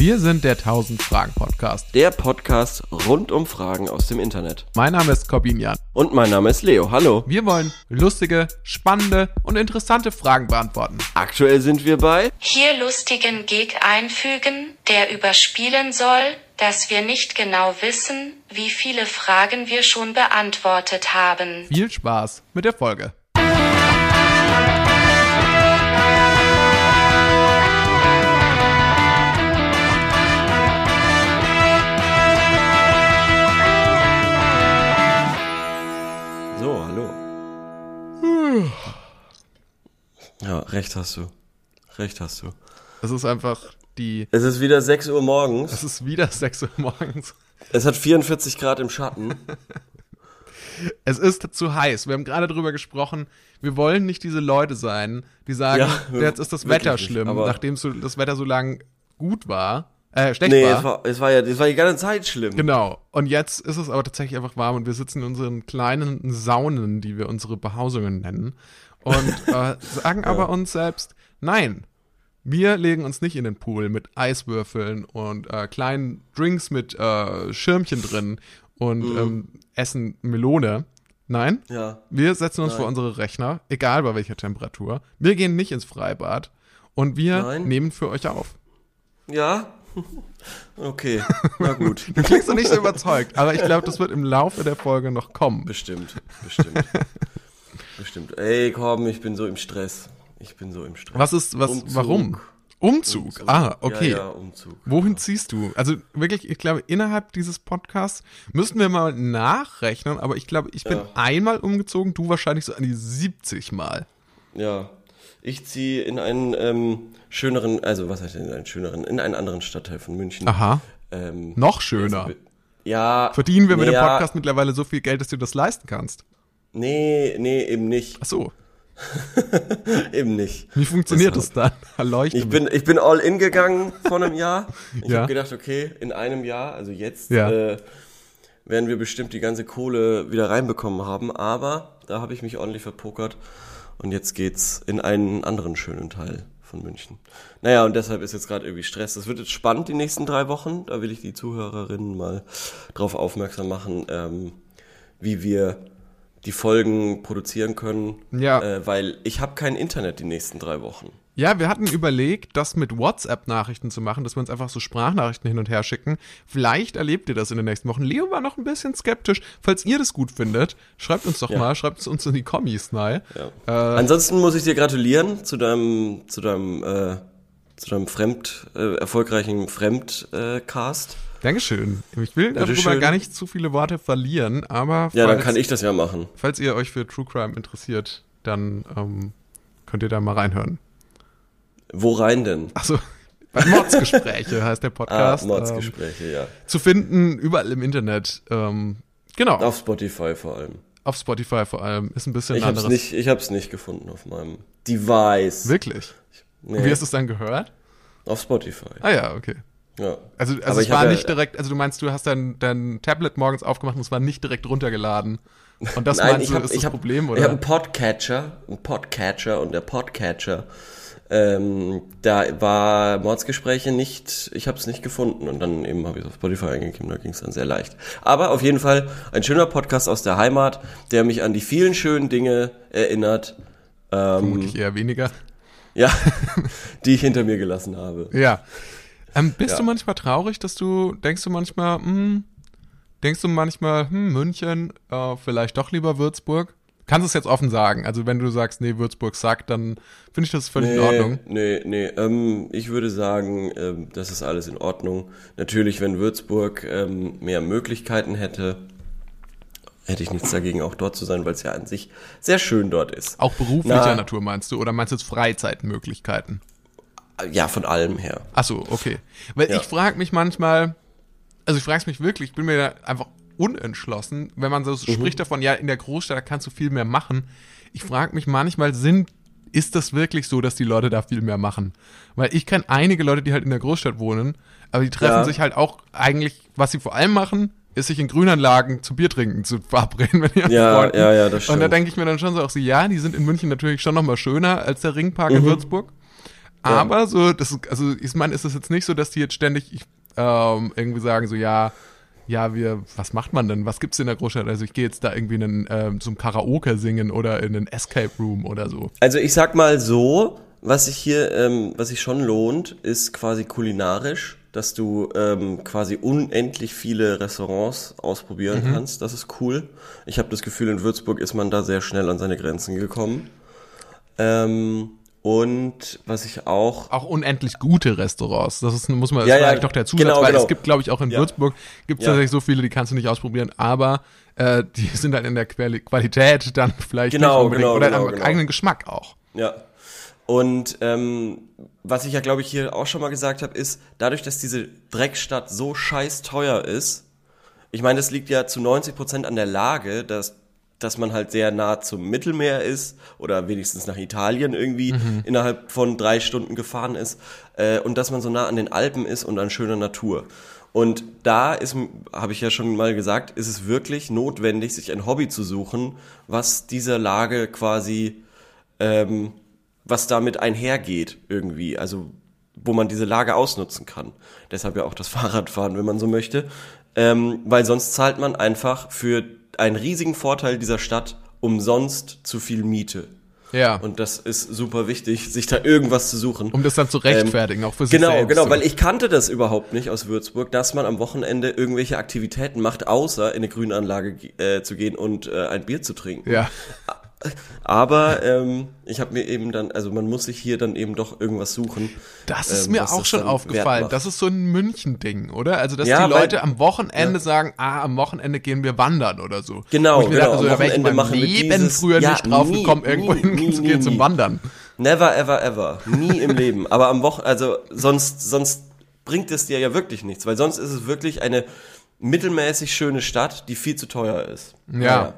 Wir sind der 1000 Fragen Podcast. Der Podcast rund um Fragen aus dem Internet. Mein Name ist Corbin Jan. Und mein Name ist Leo. Hallo. Wir wollen lustige, spannende und interessante Fragen beantworten. Aktuell sind wir bei Hier lustigen Gig einfügen, der überspielen soll, dass wir nicht genau wissen, wie viele Fragen wir schon beantwortet haben. Viel Spaß mit der Folge. Ja, recht hast du. Recht hast du. Es ist einfach die. Es ist wieder 6 Uhr morgens. Es ist wieder 6 Uhr morgens. Es hat 44 Grad im Schatten. Es ist zu heiß. Wir haben gerade drüber gesprochen. Wir wollen nicht diese Leute sein, die sagen, Ja, jetzt ist das Wetter schlimm, nachdem das Wetter so lang gut war. Äh, schlecht Nee, war. es war, es war ja es war die ganze Zeit schlimm. Genau. Und jetzt ist es aber tatsächlich einfach warm und wir sitzen in unseren kleinen Saunen, die wir unsere Behausungen nennen. Und äh, sagen aber uns selbst, nein, wir legen uns nicht in den Pool mit Eiswürfeln und äh, kleinen Drinks mit äh, Schirmchen drin und ähm, essen Melone. Nein, Ja. wir setzen uns vor unsere Rechner, egal bei welcher Temperatur. Wir gehen nicht ins Freibad und wir Nein. nehmen für euch auf. Ja? Okay. Na gut. Du klingst doch nicht so überzeugt, aber ich glaube, das wird im Laufe der Folge noch kommen. Bestimmt. Bestimmt. Bestimmt. Ey, komm, ich bin so im Stress. Ich bin so im Stress. Was ist, was, Umzug. warum? Umzug. Ah, okay. Ja, ja, Umzug. Wohin ziehst du? Also wirklich, ich glaube, innerhalb dieses Podcasts müssten wir mal nachrechnen, aber ich glaube, ich bin Ja. einmal umgezogen, du wahrscheinlich so an die 70 Mal. Ja. Ich ziehe in einen ähm, schöneren, also was heißt denn in einen schöneren, in einen anderen Stadtteil von München. Aha. Ähm, Noch schöner. ja. Verdienen wir mit nee, dem ja, Podcast mittlerweile so viel Geld, dass du das leisten kannst? Nee, nee, eben nicht. Ach so. Eben nicht. Wie funktioniert Das- das, dann? Leuchte Ich bin, ich bin all in gegangen vor einem Jahr. Ich Ja. habe gedacht, okay, in einem Jahr, also jetzt, Ja. äh, werden wir bestimmt die ganze Kohle wieder reinbekommen haben. Aber da habe ich mich ordentlich verpokert. Und jetzt geht's in einen anderen schönen Teil von München. Naja, und deshalb ist jetzt gerade irgendwie Stress. Das wird jetzt spannend die nächsten drei Wochen. Da will ich die Zuhörerinnen mal drauf aufmerksam machen, ähm, wie wir die Folgen produzieren können. Ja. Äh, weil ich habe kein Internet die nächsten drei Wochen. Ja, wir hatten überlegt, das mit WhatsApp-Nachrichten zu machen, dass wir uns einfach so Sprachnachrichten hin und her schicken. Vielleicht erlebt ihr das in den nächsten Wochen. Leo war noch ein bisschen skeptisch. Falls ihr das gut findet, schreibt uns doch Ja. mal, schreibt es uns in die Kommis, nein. Ja. Ansonsten muss ich dir gratulieren zu deinem, zu deinem, äh, zu deinem Fremd, äh, erfolgreichen Fremdcast. Dankeschön. Ich will darüber Bitteschön. gar nicht zu viele Worte verlieren, aber ja, dann falls, kann ich das ja machen. falls ihr euch für True Crime interessiert, dann ähm, könnt ihr da mal reinhören. Wo rein denn? Achso, bei Mordsgespräche heißt der Ah, Podcast. ähm, Mordsgespräche, ja. zu finden, überall im Internet. Ähm, genau, auf, Auf Spotify vor allem. Spotify vor allem. Ist ein bisschen Ich ein hab's anderes. nicht, ich hab's nicht gefunden auf meinem Device. Wirklich? Nee, Wie hast du es dann gehört? auf Spotify. Ah ja, okay. Ja. Also, also Aber es ich war hab ja- nicht direkt, also du meinst, du hast dein, dein Tablet morgens aufgemacht und es war nicht direkt runtergeladen. Und das Nein, meinst ich du, habe ist ich das hab, Problem, ich oder? hab einen Podcatcher, einen Podcatcher und der Podcatcher, ähm, da war Mordsgespräche nicht, ich habe es nicht gefunden und dann eben habe ich auf Spotify eingegeben, da ging es dann sehr leicht. Aber auf jeden Fall ein schöner Podcast aus der Heimat, der mich an die vielen schönen Dinge erinnert, ähm, Vermutlich eher weniger. ja, die ich hinter mir gelassen habe. Ja. Ähm, bist Ja. du manchmal traurig, dass du, denkst du manchmal, hm, denkst du manchmal, hm, München, äh, vielleicht doch lieber Würzburg? Kannst du es jetzt offen sagen? Also wenn du sagst, nee, Würzburg sagt, dann finde ich das völlig in Ordnung. Nee, nee, ähm, ich würde sagen, ähm, das ist alles in Ordnung. Natürlich, wenn Würzburg ähm, mehr Möglichkeiten hätte, hätte ich nichts dagegen, auch dort zu sein, weil es ja an sich sehr schön dort ist. Auch beruflicher Na. Natur meinst du? Oder meinst du jetzt Freizeitmöglichkeiten? Ja, von allem her. Ach so, okay. Weil Ja. ich frage mich manchmal, also ich frage mich wirklich, ich bin mir da einfach unentschlossen, wenn man so Mhm. spricht davon, ja, in der Großstadt kannst du viel mehr machen. Ich frage mich manchmal, sind, ist das wirklich so, dass die Leute da viel mehr machen? Weil ich kenne einige Leute, die halt in der Großstadt wohnen, aber die treffen Ja. sich halt auch eigentlich, was sie vor allem machen, ist sich in Grünanlagen zu Bier trinken zu verabreden mit ihren Ja, Freunden. ja, ja, das Und da stimmt. denke ich mir dann schon so auch so, ja, die sind in München natürlich schon nochmal schöner als der Ringpark Mhm. in Würzburg. Aber so, das also ich meine, ist es jetzt nicht so, dass die jetzt ständig ähm, irgendwie sagen, so ja, ja, wir, was macht man denn? Was gibt's in der Großstadt? Also ich gehe jetzt da irgendwie in einen, ähm, zum Karaoke singen oder in einen Escape Room oder so. Also ich sag mal so, was sich hier, ähm, was sich schon lohnt, ist quasi kulinarisch, dass du ähm, quasi unendlich viele Restaurants ausprobieren Mhm. kannst. Das ist cool. Ich habe das Gefühl, in Würzburg ist man da sehr schnell an seine Grenzen gekommen. Ähm, und was ich auch Auch unendlich gute Restaurants. Das ist, muss man, das Ja, war ja, doch der Zusatz, genau, weil genau. es gibt, glaube ich, auch in Ja. Würzburg gibt es tatsächlich so viele, die kannst du nicht ausprobieren, aber äh, die sind dann in der Quali Qualität dann vielleicht Genau, nicht unbedingt genau, oder genau, am genau. eigenen Geschmack auch. Ja. Und ähm, was ich ja, glaube ich, hier auch schon mal gesagt habe, ist, dadurch, dass diese Dreckstadt so scheiß teuer ist, ich meine, das liegt ja zu 90 Prozent an der Lage, dass, dass man halt sehr nah zum Mittelmeer ist oder wenigstens nach Italien irgendwie innerhalb von drei Stunden gefahren ist äh, und dass man so nah an den Alpen ist und an schöner Natur. Und da ist, habe ich ja schon mal gesagt, ist es wirklich notwendig, sich ein Hobby zu suchen, was dieser Lage quasi ähm, was damit einhergeht irgendwie, also wo man diese Lage ausnutzen kann. Deshalb ja auch das Fahrradfahren, wenn man so möchte, ähm, weil sonst zahlt man einfach für einen riesigen Vorteil dieser Stadt umsonst zu viel Miete. Ja. Und das ist super wichtig, sich da irgendwas zu suchen. um das dann zu rechtfertigen, auch für sich Genau, selbst. genau, so. weil ich kannte das überhaupt nicht aus Würzburg, dass man am Wochenende irgendwelche Aktivitäten macht, außer in eine Grünanlage äh, zu gehen und äh, ein Bier zu trinken. Ja. Aber ähm, ich habe mir eben dann, also man muss sich hier dann eben doch irgendwas suchen. Das ist ähm, mir auch schon aufgefallen. Das ist so ein München-Ding, oder? Also, dass Ja, die weil- Leute am Wochenende sagen, ah, am Wochenende gehen wir wandern oder so. Genau, genau, Dachte, so, am Wochenende machen wir dieses- früher Ja, nicht drauf nie, gekommen, nie, irgendwo nie, hinzugehen zum. Wandern. Never, ever, ever. Nie im Leben. Aber am Wochen, also sonst, sonst bringt es dir ja wirklich nichts, weil sonst ist es wirklich eine mittelmäßig schöne Stadt, die viel zu teuer ist. Ja.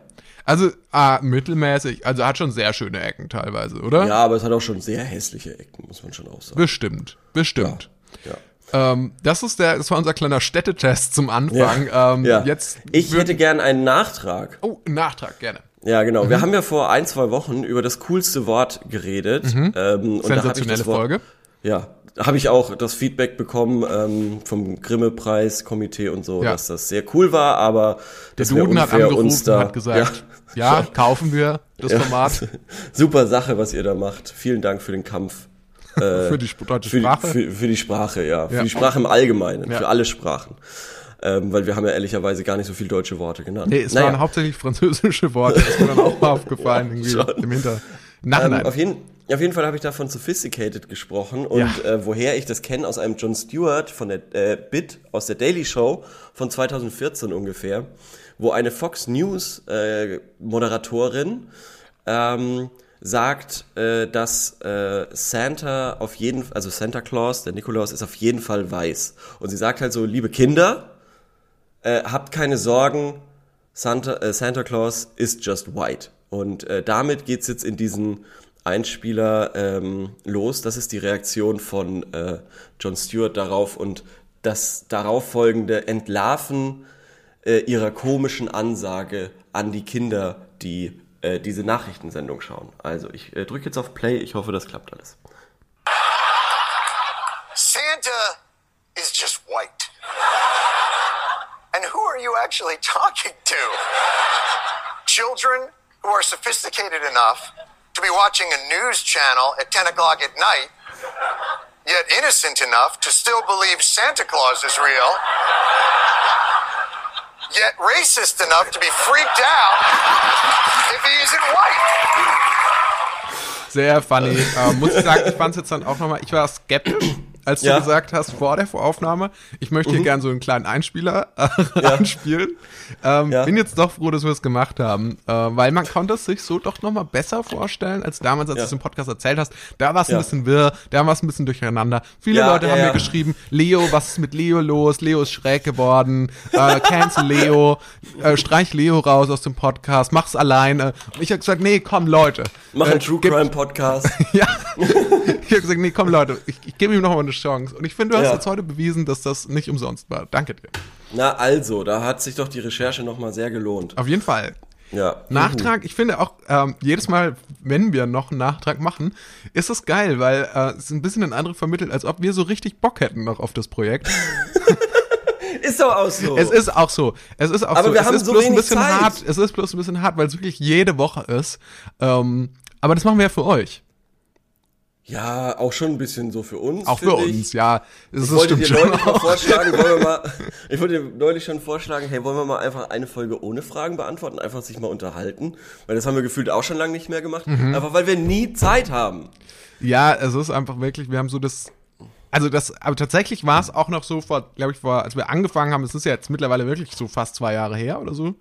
Also, ah, mittelmäßig, also hat schon sehr schöne Ecken teilweise, oder? Ja, aber es hat auch schon sehr hässliche Ecken, muss man schon auch sagen. Bestimmt, bestimmt. Ja. Ähm, das ist der, das war unser kleiner Städtetest zum Anfang. Ähm, ja. Jetzt ich hätte gern einen Nachtrag. Oh, Nachtrag, gerne. Ja, genau. Mhm. Wir haben ja vor ein, zwei Wochen über das coolste Wort geredet. Ähm, und da hab ich Sensationelle Wort, Folge. Ja, habe ich auch das Feedback bekommen ähm, vom Grimme-Preis-Komitee und so, Ja. dass das sehr cool war, aber Der das wär Duden hat unfair, angerufen uns da, und hat gesagt, ja, kaufen wir das Format super Sache, was ihr da macht. Vielen Dank für den Kampf. Äh, für die deutsche für, die- Sprache. Für, für die Sprache, ja. Für die Sprache im Allgemeinen, für alle Sprachen. Ähm, weil wir haben ja ehrlicherweise gar nicht so viele deutsche Worte genannt. nee, es Naja. waren hauptsächlich französische Worte, das ist mir dann auch mal aufgefallen, irgendwie Schon. im Hinter. Nachhinein. Ähm, auf, jeden, auf jeden Fall habe ich da von Sophisticated gesprochen und Ja. äh, woher ich das kenne, aus einem Jon Stewart von der äh, Bit aus der Daily Show von 2014 ungefähr, wo eine Fox News äh, Moderatorin ähm, sagt, äh, dass äh, Santa auf jeden also Santa Claus, der Nikolaus ist auf jeden Fall weiß. Und sie sagt halt so, liebe Kinder, äh, habt keine Sorgen, Santa, äh, Santa Claus is just white. Und äh, damit geht's jetzt in diesen Einspieler ähm, los. Das ist die Reaktion von äh, Jon Stewart darauf und das darauf folgende Entlarven äh, ihrer komischen Ansage an die Kinder, die äh, diese Nachrichtensendung schauen. Also ich äh, drücke jetzt auf Play. Ich hoffe, das klappt alles. Santa is just white. And who are you actually talking to? Children who are sophisticated enough to be watching a news channel at 10 o'clock at night, yet innocent enough to still believe Santa Claus is real, yet racist enough to be freaked out if he isn't white. Sehr funny. äh, muss ich sagen, ich fand es jetzt dann auch nochmal, ich war skeptisch, als du Ja. gesagt hast vor der Voraufnahme, ich möchte Mhm. hier gerne so einen kleinen Einspieler äh, anspielen. Ähm, Ja. Bin jetzt doch froh, dass wir es gemacht haben, äh, weil man konnte es sich so doch nochmal besser vorstellen, als damals, als Ja. du es im Podcast erzählt hast. Da war es ein Ja. bisschen wirr, da war es ein bisschen durcheinander. Viele Ja, Leute ja, haben ja. mir geschrieben, Leo, was ist mit Leo los? Leo ist schräg geworden, äh, cancel Leo, äh, streich Leo raus aus dem Podcast, mach's alleine. Und ich habe gesagt, nee, komm Leute. Mach äh, einen True gebt- Crime Podcast. ja. ich habe gesagt, nee, komm Leute, ich, ich gebe ihm noch mal eine Chance. Und ich finde, du hast Ja. jetzt heute bewiesen, dass das nicht umsonst war. Danke dir. Na also, da hat sich doch die Recherche nochmal sehr gelohnt. Auf jeden Fall. Ja. Nachtrag, ich finde auch, ähm, jedes Mal, wenn wir noch einen Nachtrag machen, ist es geil, weil äh, es ein bisschen ein Eindruck vermittelt, als ob wir so richtig Bock hätten noch auf das Projekt. Ist doch auch so. Es ist auch so. Es ist auch Aber so. wir es haben ist so bloß ein bisschen Zeit. hart. Es ist bloß ein bisschen hart, weil es wirklich jede Woche ist. Ähm, aber das machen wir ja für euch. Ja, auch schon ein bisschen so für uns. Auch für ich. uns, ja. Das Ich wollte dir schon. neulich mal vorschlagen, wollen wir mal, ich wollte dir neulich schon vorschlagen, hey, wollen wir mal einfach eine Folge ohne Fragen beantworten, einfach sich mal unterhalten, weil das haben wir gefühlt auch schon lange nicht mehr gemacht, Mhm. einfach weil wir nie Zeit haben. Ja, es ist einfach wirklich, wir haben so das. Also das, aber tatsächlich war es auch noch so vor, glaube ich, vor, als wir angefangen haben, es ist ja jetzt mittlerweile wirklich so fast zwei Jahre her oder so.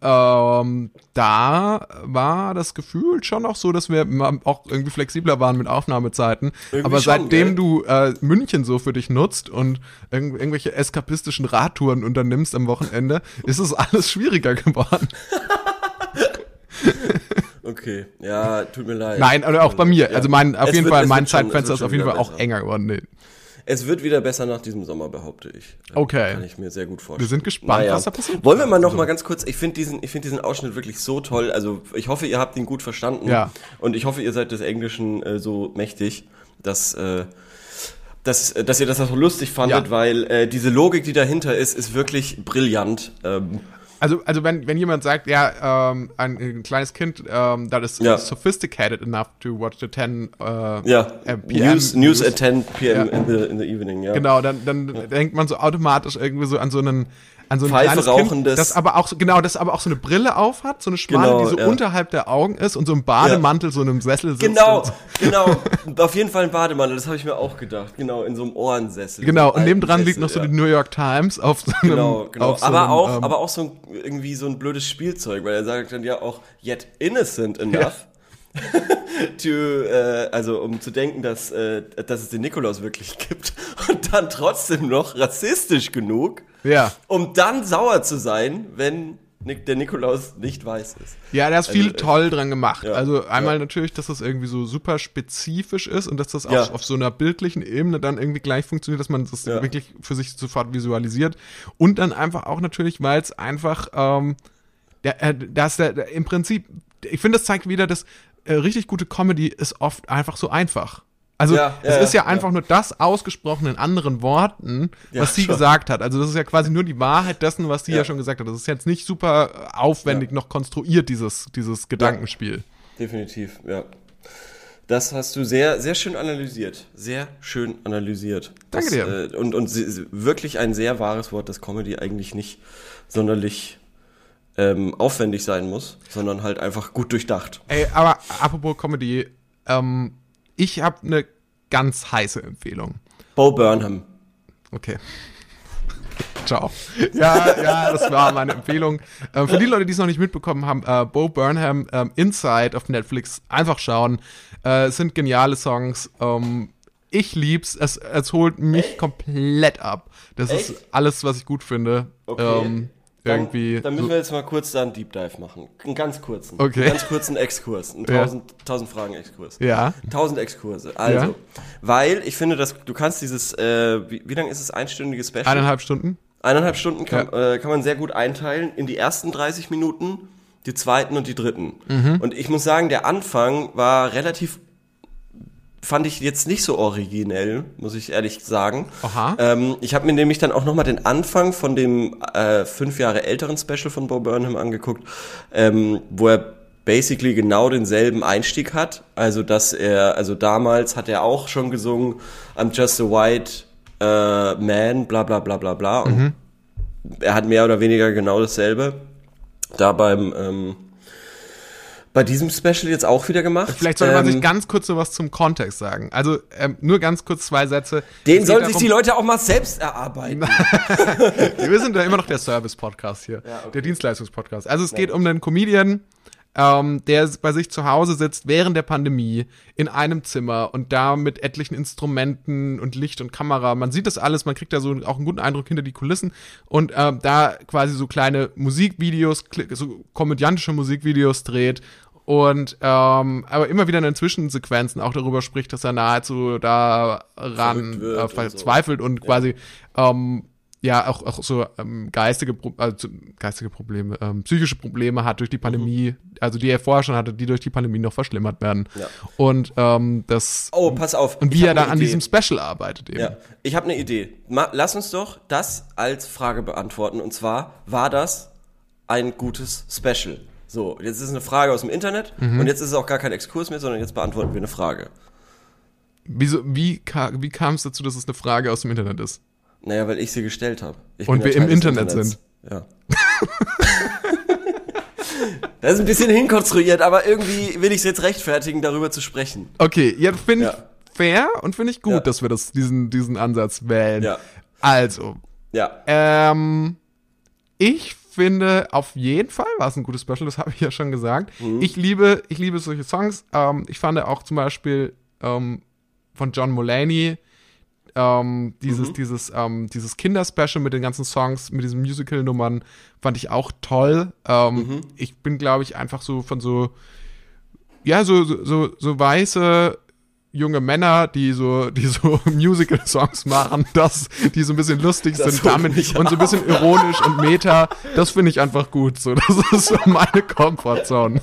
Ähm, da war das Gefühl schon auch so, dass wir auch irgendwie flexibler waren mit Aufnahmezeiten. Irgendwie Aber schon, seitdem gell? du äh, München so für dich nutzt und irg irgendwelche eskapistischen Radtouren unternimmst am Wochenende, ist es alles schwieriger geworden. Okay, ja, tut mir leid. Nein, oder auch bei mir. Ja. Also mein, auf Es jeden Fall, mein schon- Zeitfenster ist schon auf jeden Fall auch besser. enger geworden. Nee. Es wird wieder besser nach diesem Sommer, behaupte ich. Okay. Kann ich mir sehr gut vorstellen. Wir sind gespannt, was da passiert. Wollen wir mal noch mal ganz kurz, ich finde diesen, ich finde diesen Ausschnitt wirklich so toll. Also ich hoffe, ihr habt ihn gut verstanden. Ja. Und ich hoffe, ihr seid des Englischen äh, so mächtig, dass, äh, dass, äh, dass ihr das auch so lustig fandet, Ja. weil äh, diese Logik, die dahinter ist, ist wirklich brillant. Ähm, Also, also wenn, wenn jemand sagt, ja, ähm, ein, ein kleines Kind, ähm, that is Ja. sophisticated enough to watch the 10 äh, ja, äh, PM News, News at 10 p.m. Ja. in, the, in the evening, ja. Genau, dann, dann denkt man so automatisch irgendwie so an so einen an so ein Pfeife kleines Kind, das aber auch so, genau, das aber auch so eine Brille auf hat, so eine schmale, Genau, die so ja. unterhalb der Augen ist und so im Bademantel so in einem Sessel sitzt. Genau, so. genau. Auf jeden Fall ein Bademantel, das habe ich mir auch gedacht. Genau, in so einem Ohrensessel. Genau, So und nebendran alten liegt noch Sessel, so ja. die New York Times auf so einem, Genau, genau. so aber einem, auch, ähm, aber auch so ein, irgendwie so ein blödes Spielzeug, weil er sagt dann ja auch yet innocent enough. to, äh, also um zu denken, dass, äh, dass es den Nikolaus wirklich gibt und dann trotzdem noch rassistisch genug, Ja. um dann sauer zu sein, wenn der Nikolaus nicht weiß ist. Ja, da ist viel Also, äh, toll dran gemacht. ja, also einmal ja. natürlich, dass das irgendwie so super spezifisch ist und dass das auch Ja. auf so einer bildlichen Ebene dann irgendwie gleich funktioniert, dass man das wirklich für sich sofort visualisiert. Und dann einfach auch natürlich, weil es einfach, ähm, der, äh, dass der, der im Prinzip, ich finde, das zeigt wieder, dass äh, richtig gute Comedy ist oft einfach so einfach. Also Ja, es ja, ist ja ja. einfach nur das ausgesprochen in anderen Worten, was sie schon. gesagt hat. Also das ist ja quasi nur die Wahrheit dessen, was sie ja, schon gesagt hat. Das ist jetzt nicht super äh, aufwendig noch konstruiert, dieses, dieses Gedankenspiel. Definitiv, ja. Das hast du sehr, sehr schön analysiert. Sehr schön analysiert. Danke das, dir. Äh, und und wirklich ein sehr wahres Wort, dass Comedy eigentlich nicht sonderlich ähm, aufwendig sein muss, sondern halt einfach gut durchdacht. Ey, aber apropos Comedy, ähm, ich habe eine ganz heiße Empfehlung. Bo Burnham. Okay. Ciao. Ja, ja, das war meine Empfehlung. Ähm, für die Leute, die es noch nicht mitbekommen haben, äh, Bo Burnham, ähm, Inside auf Netflix, einfach schauen. Äh, es sind geniale Songs. Ähm, ich lieb's. Es, es holt mich komplett ab. Das ist Echt? alles, was ich gut finde. Okay. Dann- irgendwie. Dann müssen wir jetzt mal kurz da einen Deep Dive machen. Einen ganz kurzen. Okay. Einen ganz kurzen Exkurs. Einen Ja. 1000, 1000 Fragen Exkurs. ja. 1000 Exkurse. Also, Ja. weil ich finde, dass du kannst dieses, äh, wie, wie lang ist es, einstündige Special? Eineinhalb Stunden. Eineinhalb Stunden kann, äh, kann man sehr gut einteilen in die ersten 30 Minuten, die zweiten und die dritten. Mhm. Und ich muss sagen, der Anfang war relativ, fand ich jetzt nicht so originell, muss ich ehrlich sagen. Aha. Ähm, ich habe mir nämlich dann auch nochmal den Anfang von dem äh, fünf Jahre älteren Special von Bo Burnham angeguckt, ähm, wo er basically genau denselben Einstieg hat. Also dass er, also damals hat er auch schon gesungen, I'm just a white äh, man, bla bla bla bla bla. Und Mhm. er hat mehr oder weniger genau dasselbe. Da beim ähm, bei diesem Special jetzt auch wieder gemacht. Vielleicht sollte man Ähm, sich ganz kurz so was zum Kontext sagen. Also ähm, nur ganz kurz zwei Sätze. den sollen geht sich darum- die Leute auch mal selbst erarbeiten. Wir sind ja immer noch der Service-Podcast hier, der Dienstleistungspodcast. Also es geht um einen Comedian, ähm, der bei sich zu Hause sitzt während der Pandemie in einem Zimmer und da mit etlichen Instrumenten und Licht und Kamera. Man sieht das alles, man kriegt da so auch einen guten Eindruck hinter die Kulissen und ähm, da quasi so kleine Musikvideos, so komödiantische Musikvideos dreht und ähm, aber immer wieder in den Zwischensequenzen auch darüber spricht, dass er nahezu daran äh, und so. verzweifelt und quasi ähm, ja auch, auch so ähm, geistige, Pro also, geistige Probleme, ähm, psychische Probleme hat durch die Pandemie, also die er vorher schon hatte, die durch die Pandemie noch verschlimmert werden. Ja. Und ähm, das Oh, pass auf. und wie er da an diesem Special arbeitet eben. Ja, ich habe eine Idee. Ma lass uns doch das als Frage beantworten. Und zwar, war das ein gutes Special? So, jetzt ist es eine Frage aus dem Internet Mhm. und jetzt ist es auch gar kein Exkurs mehr, sondern jetzt beantworten wir eine Frage. Wieso, wie, ka wie kam es dazu, dass es eine Frage aus dem Internet ist? Naja, weil ich sie gestellt habe. Und wir im Internet sind. Ja. das ist ein bisschen hinkonstruiert, aber irgendwie will ich es jetzt rechtfertigen, darüber zu sprechen. Okay, ja, finde ich Ja. fair und finde ich gut, Ja. dass wir das, diesen, diesen Ansatz wählen. Ja. Also, Ja. ähm, ich finde auf jeden Fall war es ein gutes Special, das habe ich ja schon gesagt. Mhm. Ich liebe, ich liebe solche Songs. Ähm, ich fand auch zum Beispiel ähm, von John Mulaney ähm, Mhm. dieses, dieses, ähm, dieses Kinderspecial mit den ganzen Songs, mit diesen Musical-Nummern, fand ich auch toll. Ähm, Mhm. Ich bin, glaube ich, einfach so von so, ja, so, so, so, so weiße junge Männer, die so, die so Musical-Songs machen, das, die so ein bisschen lustig Das sind damit und so ein bisschen ironisch und meta, das finde ich einfach gut. So, das ist so meine Comfortzone.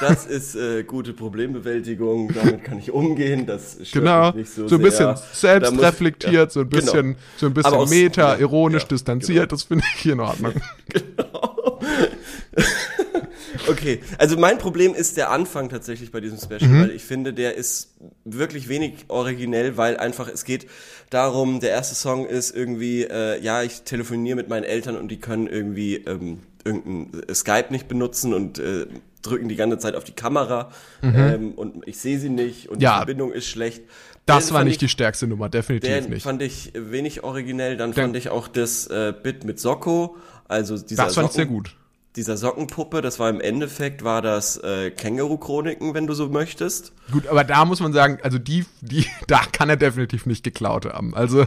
Das ist äh, gute Problembewältigung, damit kann ich umgehen, das stört Genau, nicht so, so, ein bisschen selbstreflektiert, ja, so ein genau. bisschen, so ein bisschen meta, ironisch, ja, distanziert, genau. das finde ich hier in Ordnung. Okay, also mein Problem ist der Anfang tatsächlich bei diesem Special, Mhm. weil ich finde, der ist wirklich wenig originell, weil einfach es geht darum, der erste Song ist irgendwie, äh, ja, ich telefoniere mit meinen Eltern und die können irgendwie ähm, irgendein äh, Skype nicht benutzen und äh, drücken die ganze Zeit auf die Kamera ähm, und ich sehe sie nicht und Mhm. Ja. die Verbindung ist schlecht. Das Den war nicht ich, die stärkste Nummer, definitiv Den nicht. fand ich wenig originell. Dann Der- fand ich auch das äh, Bit mit Socko, also dieser Das fand ich sehr Socken- gut. Dieser Sockenpuppe, das war im Endeffekt, war das äh, Känguru-Chroniken, wenn du so möchtest. Gut, aber da muss man sagen, also die, die, da kann er definitiv nicht geklaut haben. Also,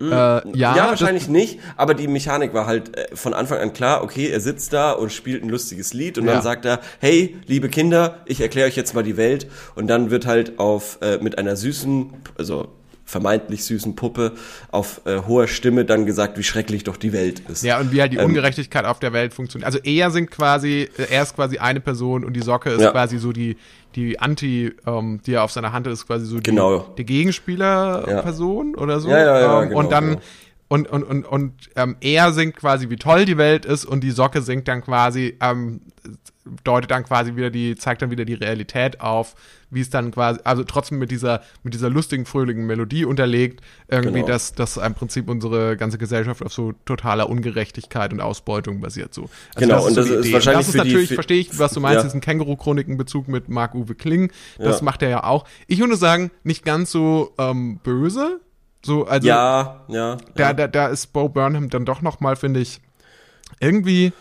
äh, ja, Ja, wahrscheinlich nicht, aber die Mechanik war halt äh, von Anfang an klar, okay, er sitzt da und spielt ein lustiges Lied und Ja. dann sagt er, hey, liebe Kinder, ich erkläre euch jetzt mal die Welt und dann wird halt auf äh, mit einer süßen, also vermeintlich süßen Puppe auf äh, hoher Stimme dann gesagt, wie schrecklich doch die Welt ist. Ja, und wie halt die Ähm, Ungerechtigkeit auf der Welt funktioniert. Also er sind quasi, er ist quasi eine Person und die Socke ist Ja. quasi so die, die Anti, ähm, die er auf seiner Hand ist quasi so die, Genau. die Gegenspieler-Person oder so. Ja, ja, ja, ähm, genau, und dann, genau. und, und, und, und ähm, er singt quasi, wie toll die Welt ist und die Socke singt dann quasi, ähm, deutet dann quasi wieder die, zeigt dann wieder die Realität auf, wie es dann quasi, also trotzdem mit dieser, mit dieser lustigen, fröhlichen Melodie unterlegt, irgendwie, Genau. dass, dass im Prinzip unsere ganze Gesellschaft auf so totaler Ungerechtigkeit und Ausbeutung basiert, so. Also Genau, und das die ist wahrscheinlich Das ist natürlich, verstehe ich, was du meinst, Ja. diesen Känguru-Chroniken-Bezug mit Marc-Uwe Kling, das Ja. macht er ja auch. Ich würde sagen, nicht ganz so, ähm, böse, so, also, ja, ja. da, ja. da, da ist Bo Burnham dann doch noch mal, finde ich, irgendwie.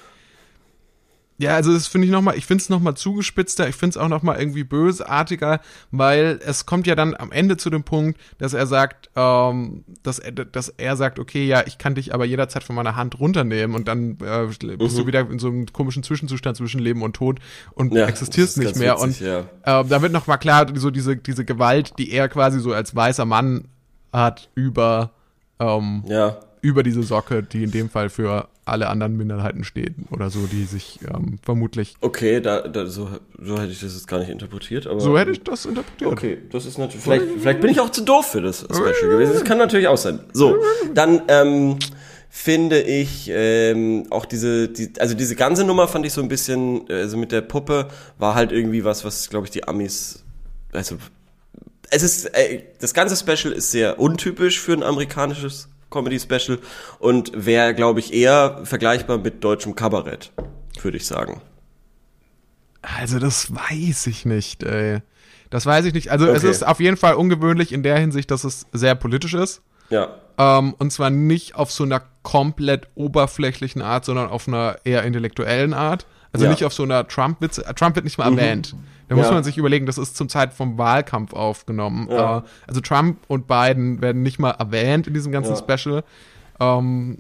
Ja, also das finde ich noch mal, ich finde es noch mal zugespitzter, ich finde es auch noch mal irgendwie bösartiger, weil es kommt ja dann am Ende zu dem Punkt, dass er sagt, ähm, dass er, dass er sagt, okay, ja, ich kann dich aber jederzeit von meiner Hand runternehmen und dann äh, bist du wieder in so einem komischen Zwischenzustand zwischen Leben und Tod und Mhm. Ja, existierst nicht mehr witzig, und ja. äh, da wird noch mal klar, so diese diese Gewalt, die er quasi so als weißer Mann hat über ähm, ja. über diese Socke, die in dem Fall für alle anderen Minderheiten steht oder so, die sich ähm, vermutlich. Okay, da, da so, so hätte ich das jetzt gar nicht interpretiert, aber. So hätte ich das interpretiert. Okay, das ist natürlich. Vielleicht, vielleicht bin ich auch zu doof für das Special gewesen. Das kann natürlich auch sein. So, dann ähm, finde ich ähm, auch diese, die, also diese ganze Nummer fand ich so ein bisschen, also mit der Puppe war halt irgendwie was, was glaube ich die Amis, also es ist, äh, das ganze Special ist sehr untypisch für ein amerikanisches Comedy-Special und wäre, glaube ich, eher vergleichbar mit deutschem Kabarett, würde ich sagen. Also das weiß ich nicht, ey. Das weiß ich nicht. Also es Okay. ist auf jeden Fall ungewöhnlich in der Hinsicht, dass es sehr politisch ist. Ja, Ähm, und zwar nicht auf so einer komplett oberflächlichen Art, sondern auf einer eher intellektuellen Art. Also Ja. nicht auf so einer Trump-Witze. äh, Trump wird nicht mal erwähnt. Da muss Ja. man sich überlegen, das ist zum Zeit vom Wahlkampf aufgenommen. Ja. Äh, also Trump und Biden werden nicht mal erwähnt in diesem ganzen Ja. Special. Ähm,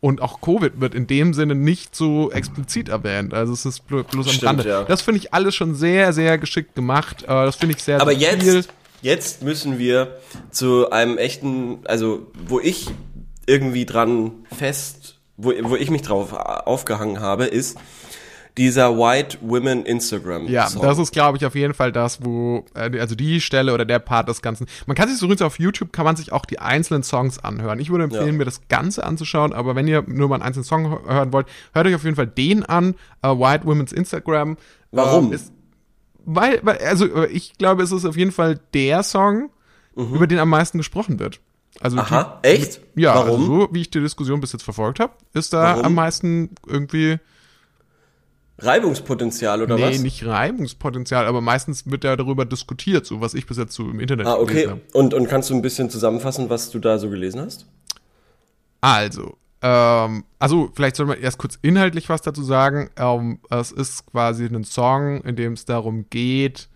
und auch Covid wird in dem Sinne nicht so explizit erwähnt. Also es ist blo- bloß am Stimmt, Rande. Das finde ich alles schon sehr, sehr geschickt gemacht. Äh, das finde ich sehr, Aber sehr jetzt, jetzt müssen wir zu einem echten, also wo ich irgendwie dran fest, wo, wo ich mich drauf aufgehangen habe, ist dieser White Women Instagram. Ja, Song. das ist, glaube ich, auf jeden Fall das, wo, äh, also die Stelle oder der Part des Ganzen. Man kann sich so übrigens auf YouTube, kann man sich auch die einzelnen Songs anhören. Ich würde empfehlen, Ja. mir das Ganze anzuschauen, aber wenn ihr nur mal einen einzelnen Song hö- hören wollt, hört euch auf jeden Fall den an, äh, White Women's Instagram. Warum? Ähm, ist, weil, weil, also äh, ich glaube, es ist auf jeden Fall der Song, über den am meisten gesprochen wird. Also Mhm. Aha, die, echt? Ja, Warum? also so wie ich die Diskussion bis jetzt verfolgt habe, ist da Warum? am meisten irgendwie Reibungspotenzial oder nee, was? nicht Reibungspotenzial, aber meistens wird ja darüber diskutiert, so was ich bis jetzt so im Internet Ah, okay. gelesen habe. Und, und kannst du ein bisschen zusammenfassen, was du da so gelesen hast? Also, ähm, also vielleicht soll man erst kurz inhaltlich was dazu sagen. Ähm, es ist quasi ein Song, in dem es darum geht,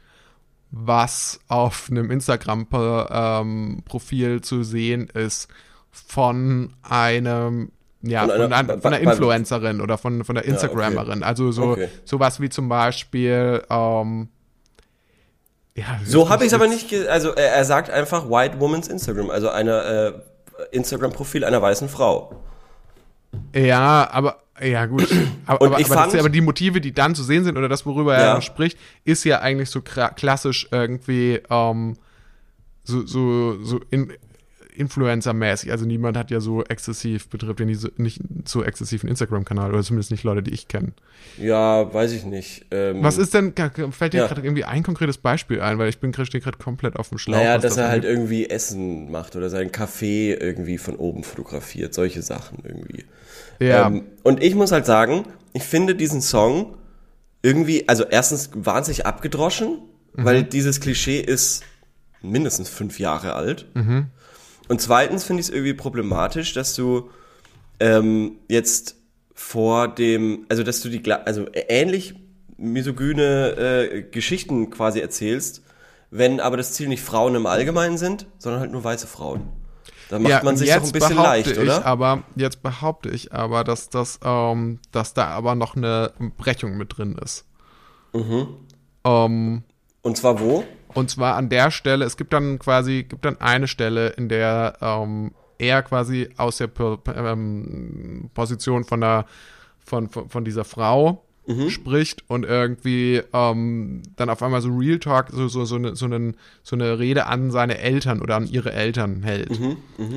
was auf einem Instagram-Profil zu sehen ist von einem ja, Von von, einer- einer, von einer bei- bei- Influencerin oder von, von der Instagrammerin. Also so Okay. sowas wie zum Beispiel ähm, ja, So habe ich es aber nicht, also er, er sagt einfach White Woman's Instagram, also eine äh, Instagram-Profil einer weißen Frau. Ja, aber ja gut. Aber, Und aber, ich aber, fand- aber die Motive, die dann zu sehen sind oder das, worüber Ja. er spricht, ist ja eigentlich so klassisch irgendwie ähm, so so so in, Influencer-mäßig. Also niemand hat ja so exzessiv betreibt ja nie so, nicht so exzessiven Instagram-Kanal oder zumindest nicht Leute, die ich kenne. Ja, weiß ich nicht. Ähm, Was ist denn? Fällt dir Ja. gerade irgendwie ein konkretes Beispiel ein, weil ich bin gerade komplett auf dem Schlauch. Naja, dass das er halt irgendwie Essen macht oder sein Café irgendwie von oben fotografiert, solche Sachen irgendwie. ja. Ähm, und ich muss halt sagen, ich finde diesen Song irgendwie, also erstens wahnsinnig abgedroschen, Mhm. weil dieses Klischee ist mindestens fünf Jahre alt. Mhm. Und zweitens finde ich es irgendwie problematisch, dass du ähm, jetzt vor dem, also dass du die, also ähnlich misogyne äh, Geschichten quasi erzählst, wenn aber das Ziel nicht Frauen im Allgemeinen sind, sondern halt nur weiße Frauen. Da macht man und sich doch ein bisschen leicht, ich oder? Aber jetzt behaupte ich aber, dass das, ähm, dass da aber noch eine Brechung mit drin ist. Mhm. Ähm, Und zwar wo? Und zwar an der Stelle, es gibt dann quasi, gibt dann eine Stelle, in der ähm, er quasi aus der ähm, Position von der von, von, von dieser Frau spricht und irgendwie ähm, dann auf einmal so Real Talk, so, so, so, eine, so, einen, so eine Rede an seine Eltern oder an ihre Eltern hält,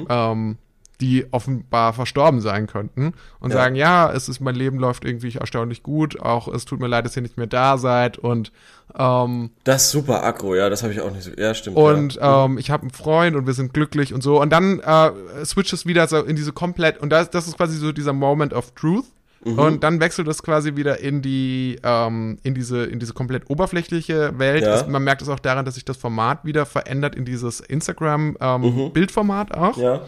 ähm, die offenbar verstorben sein könnten und Ja. sagen, ja, es ist, mein Leben läuft irgendwie erstaunlich gut, auch es tut mir leid, dass ihr nicht mehr da seid und ähm, Das ist super aggro, ja, das habe ich auch nicht so. Ja, stimmt. und ja. ähm, ich habe einen Freund und wir sind glücklich und so. Und dann äh, switcht es wieder so in diese komplett, und das, das ist quasi so dieser Moment of Truth. Mhm. Und dann wechselt es quasi wieder in die, ähm, in diese, in diese komplett oberflächliche Welt. Ja. Es, man merkt es auch daran, dass sich das Format wieder verändert in dieses Instagram-Bildformat auch. Mhm. ja.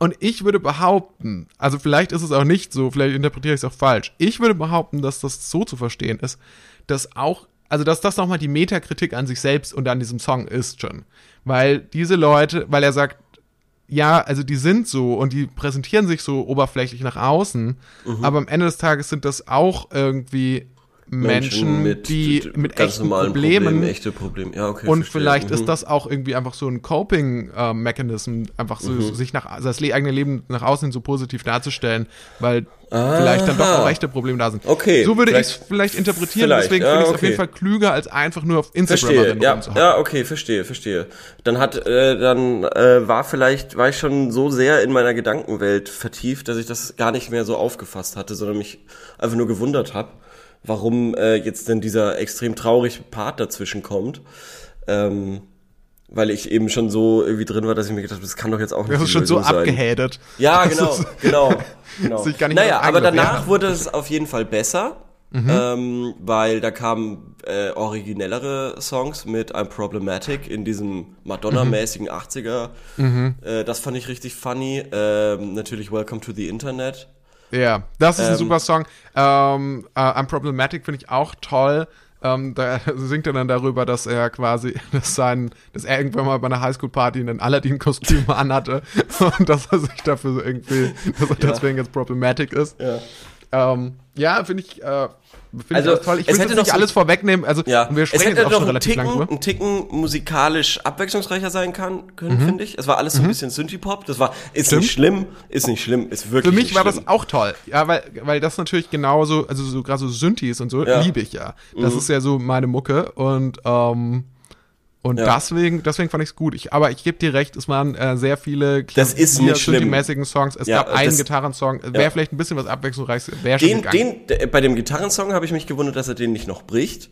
Und ich würde behaupten, also vielleicht ist es auch nicht so, vielleicht interpretiere ich es auch falsch. Ich würde behaupten, dass das so zu verstehen ist, dass auch, also dass das nochmal die Metakritik an sich selbst und an diesem Song ist schon. Weil diese Leute, weil er sagt, ja, also die sind so und die präsentieren sich so oberflächlich nach außen, Mhm. aber am Ende des Tages sind das auch irgendwie Menschen, die mit ganz echten normalen Problemen, Problemen, echte Probleme. Ja, okay. und verstehe. vielleicht Mhm. ist das auch irgendwie einfach so ein Coping-Mechanism, einfach so, Mhm. sich nach, also das eigene Leben nach außen so positiv darzustellen, weil vielleicht dann doch auch echte Probleme da sind. Okay, So würde ich es vielleicht- interpretieren, vielleicht, deswegen ja, finde ich es auf okay. jeden Fall klüger, als einfach nur auf Instagram ja, zu haben. ja, okay, verstehe, verstehe. Dann hat, äh, dann äh, war vielleicht, war ich schon so sehr in meiner Gedankenwelt vertieft, dass ich das gar nicht mehr so aufgefasst hatte, sondern mich einfach nur gewundert habe, warum äh, jetzt denn dieser extrem traurige Part dazwischen kommt. Ähm, weil ich eben schon so irgendwie drin war, dass ich mir gedacht habe, das kann doch jetzt auch nicht Das die ist schon so sein. abgehadet. Ja, Das genau, genau, genau. Naja, aber danach Ja. wurde es auf jeden Fall besser, Mhm. ähm, weil da kamen äh, originellere Songs mit I'm Problematic in diesem Madonna-mäßigen Mhm. 80er. Äh, das fand ich richtig funny. Ähm, natürlich Welcome to the Internet. Ja, das ist ein Ähm, super Song. Ähm, äh, I'm Problematic finde ich auch toll. Ähm, da singt er dann darüber, dass er quasi, dass sein, dass er irgendwann mal bei einer Highschool-Party ein Aladdin-Kostüm anhatte und dass er sich dafür so irgendwie, dass er deswegen jetzt Problematic ist. Ja. Ähm, Ja, finde ich, äh, finde Also, ich auch toll. Ich es will hätte jetzt noch nicht so- alles vorwegnehmen. Also, Ja, wir es sprechen hätte jetzt auch noch schon einen relativ Ticken, lang drüber. einen Ticken musikalisch abwechslungsreicher sein kann, können, Mhm. finde ich. Es war alles so ein bisschen Synthie-Pop. Das war, ist Stimmt. nicht schlimm, ist nicht schlimm, ist wirklich Für mich war schlimm. das auch toll. Ja, weil, weil das natürlich genauso, also so gerade so Synthes und so, Ja. Mhm. liebe ich ja. Das ist ja so meine Mucke und, ähm, und Ja. deswegen, deswegen fand ich es gut. Ich, aber ich gebe dir recht, es waren äh, sehr viele Das ist nicht schlimm. mäßigen Songs. Es Ja, gab einen das- Gitarrensong. Wäre ja. vielleicht ein bisschen was abwechslungsreiches. Den, den, der, bei dem Gitarrensong habe ich mich gewundert, dass er den nicht noch bricht.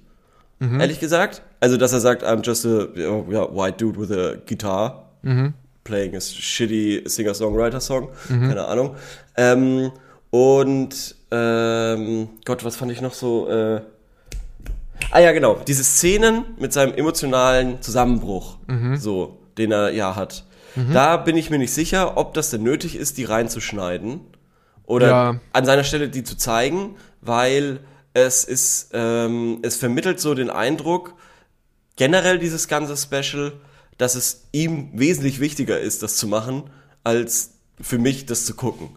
Mhm. Ehrlich gesagt. Also, dass er sagt, I'm just a yeah, white dude with a guitar. Mhm. Playing a shitty Singer-Songwriter-Song. Keine Ahnung. Ähm, und, ähm, Gott, was fand ich noch so, äh, Ah ja, genau. Diese Szenen mit seinem emotionalen Zusammenbruch, Mhm. so, den er ja hat. Da bin ich mir nicht sicher, ob das denn nötig ist, die reinzuschneiden oder Ja. an seiner Stelle die zu zeigen, weil es ist, ähm, es vermittelt so den Eindruck, generell dieses ganze Special, dass es ihm wesentlich wichtiger ist, das zu machen, als für mich das zu gucken.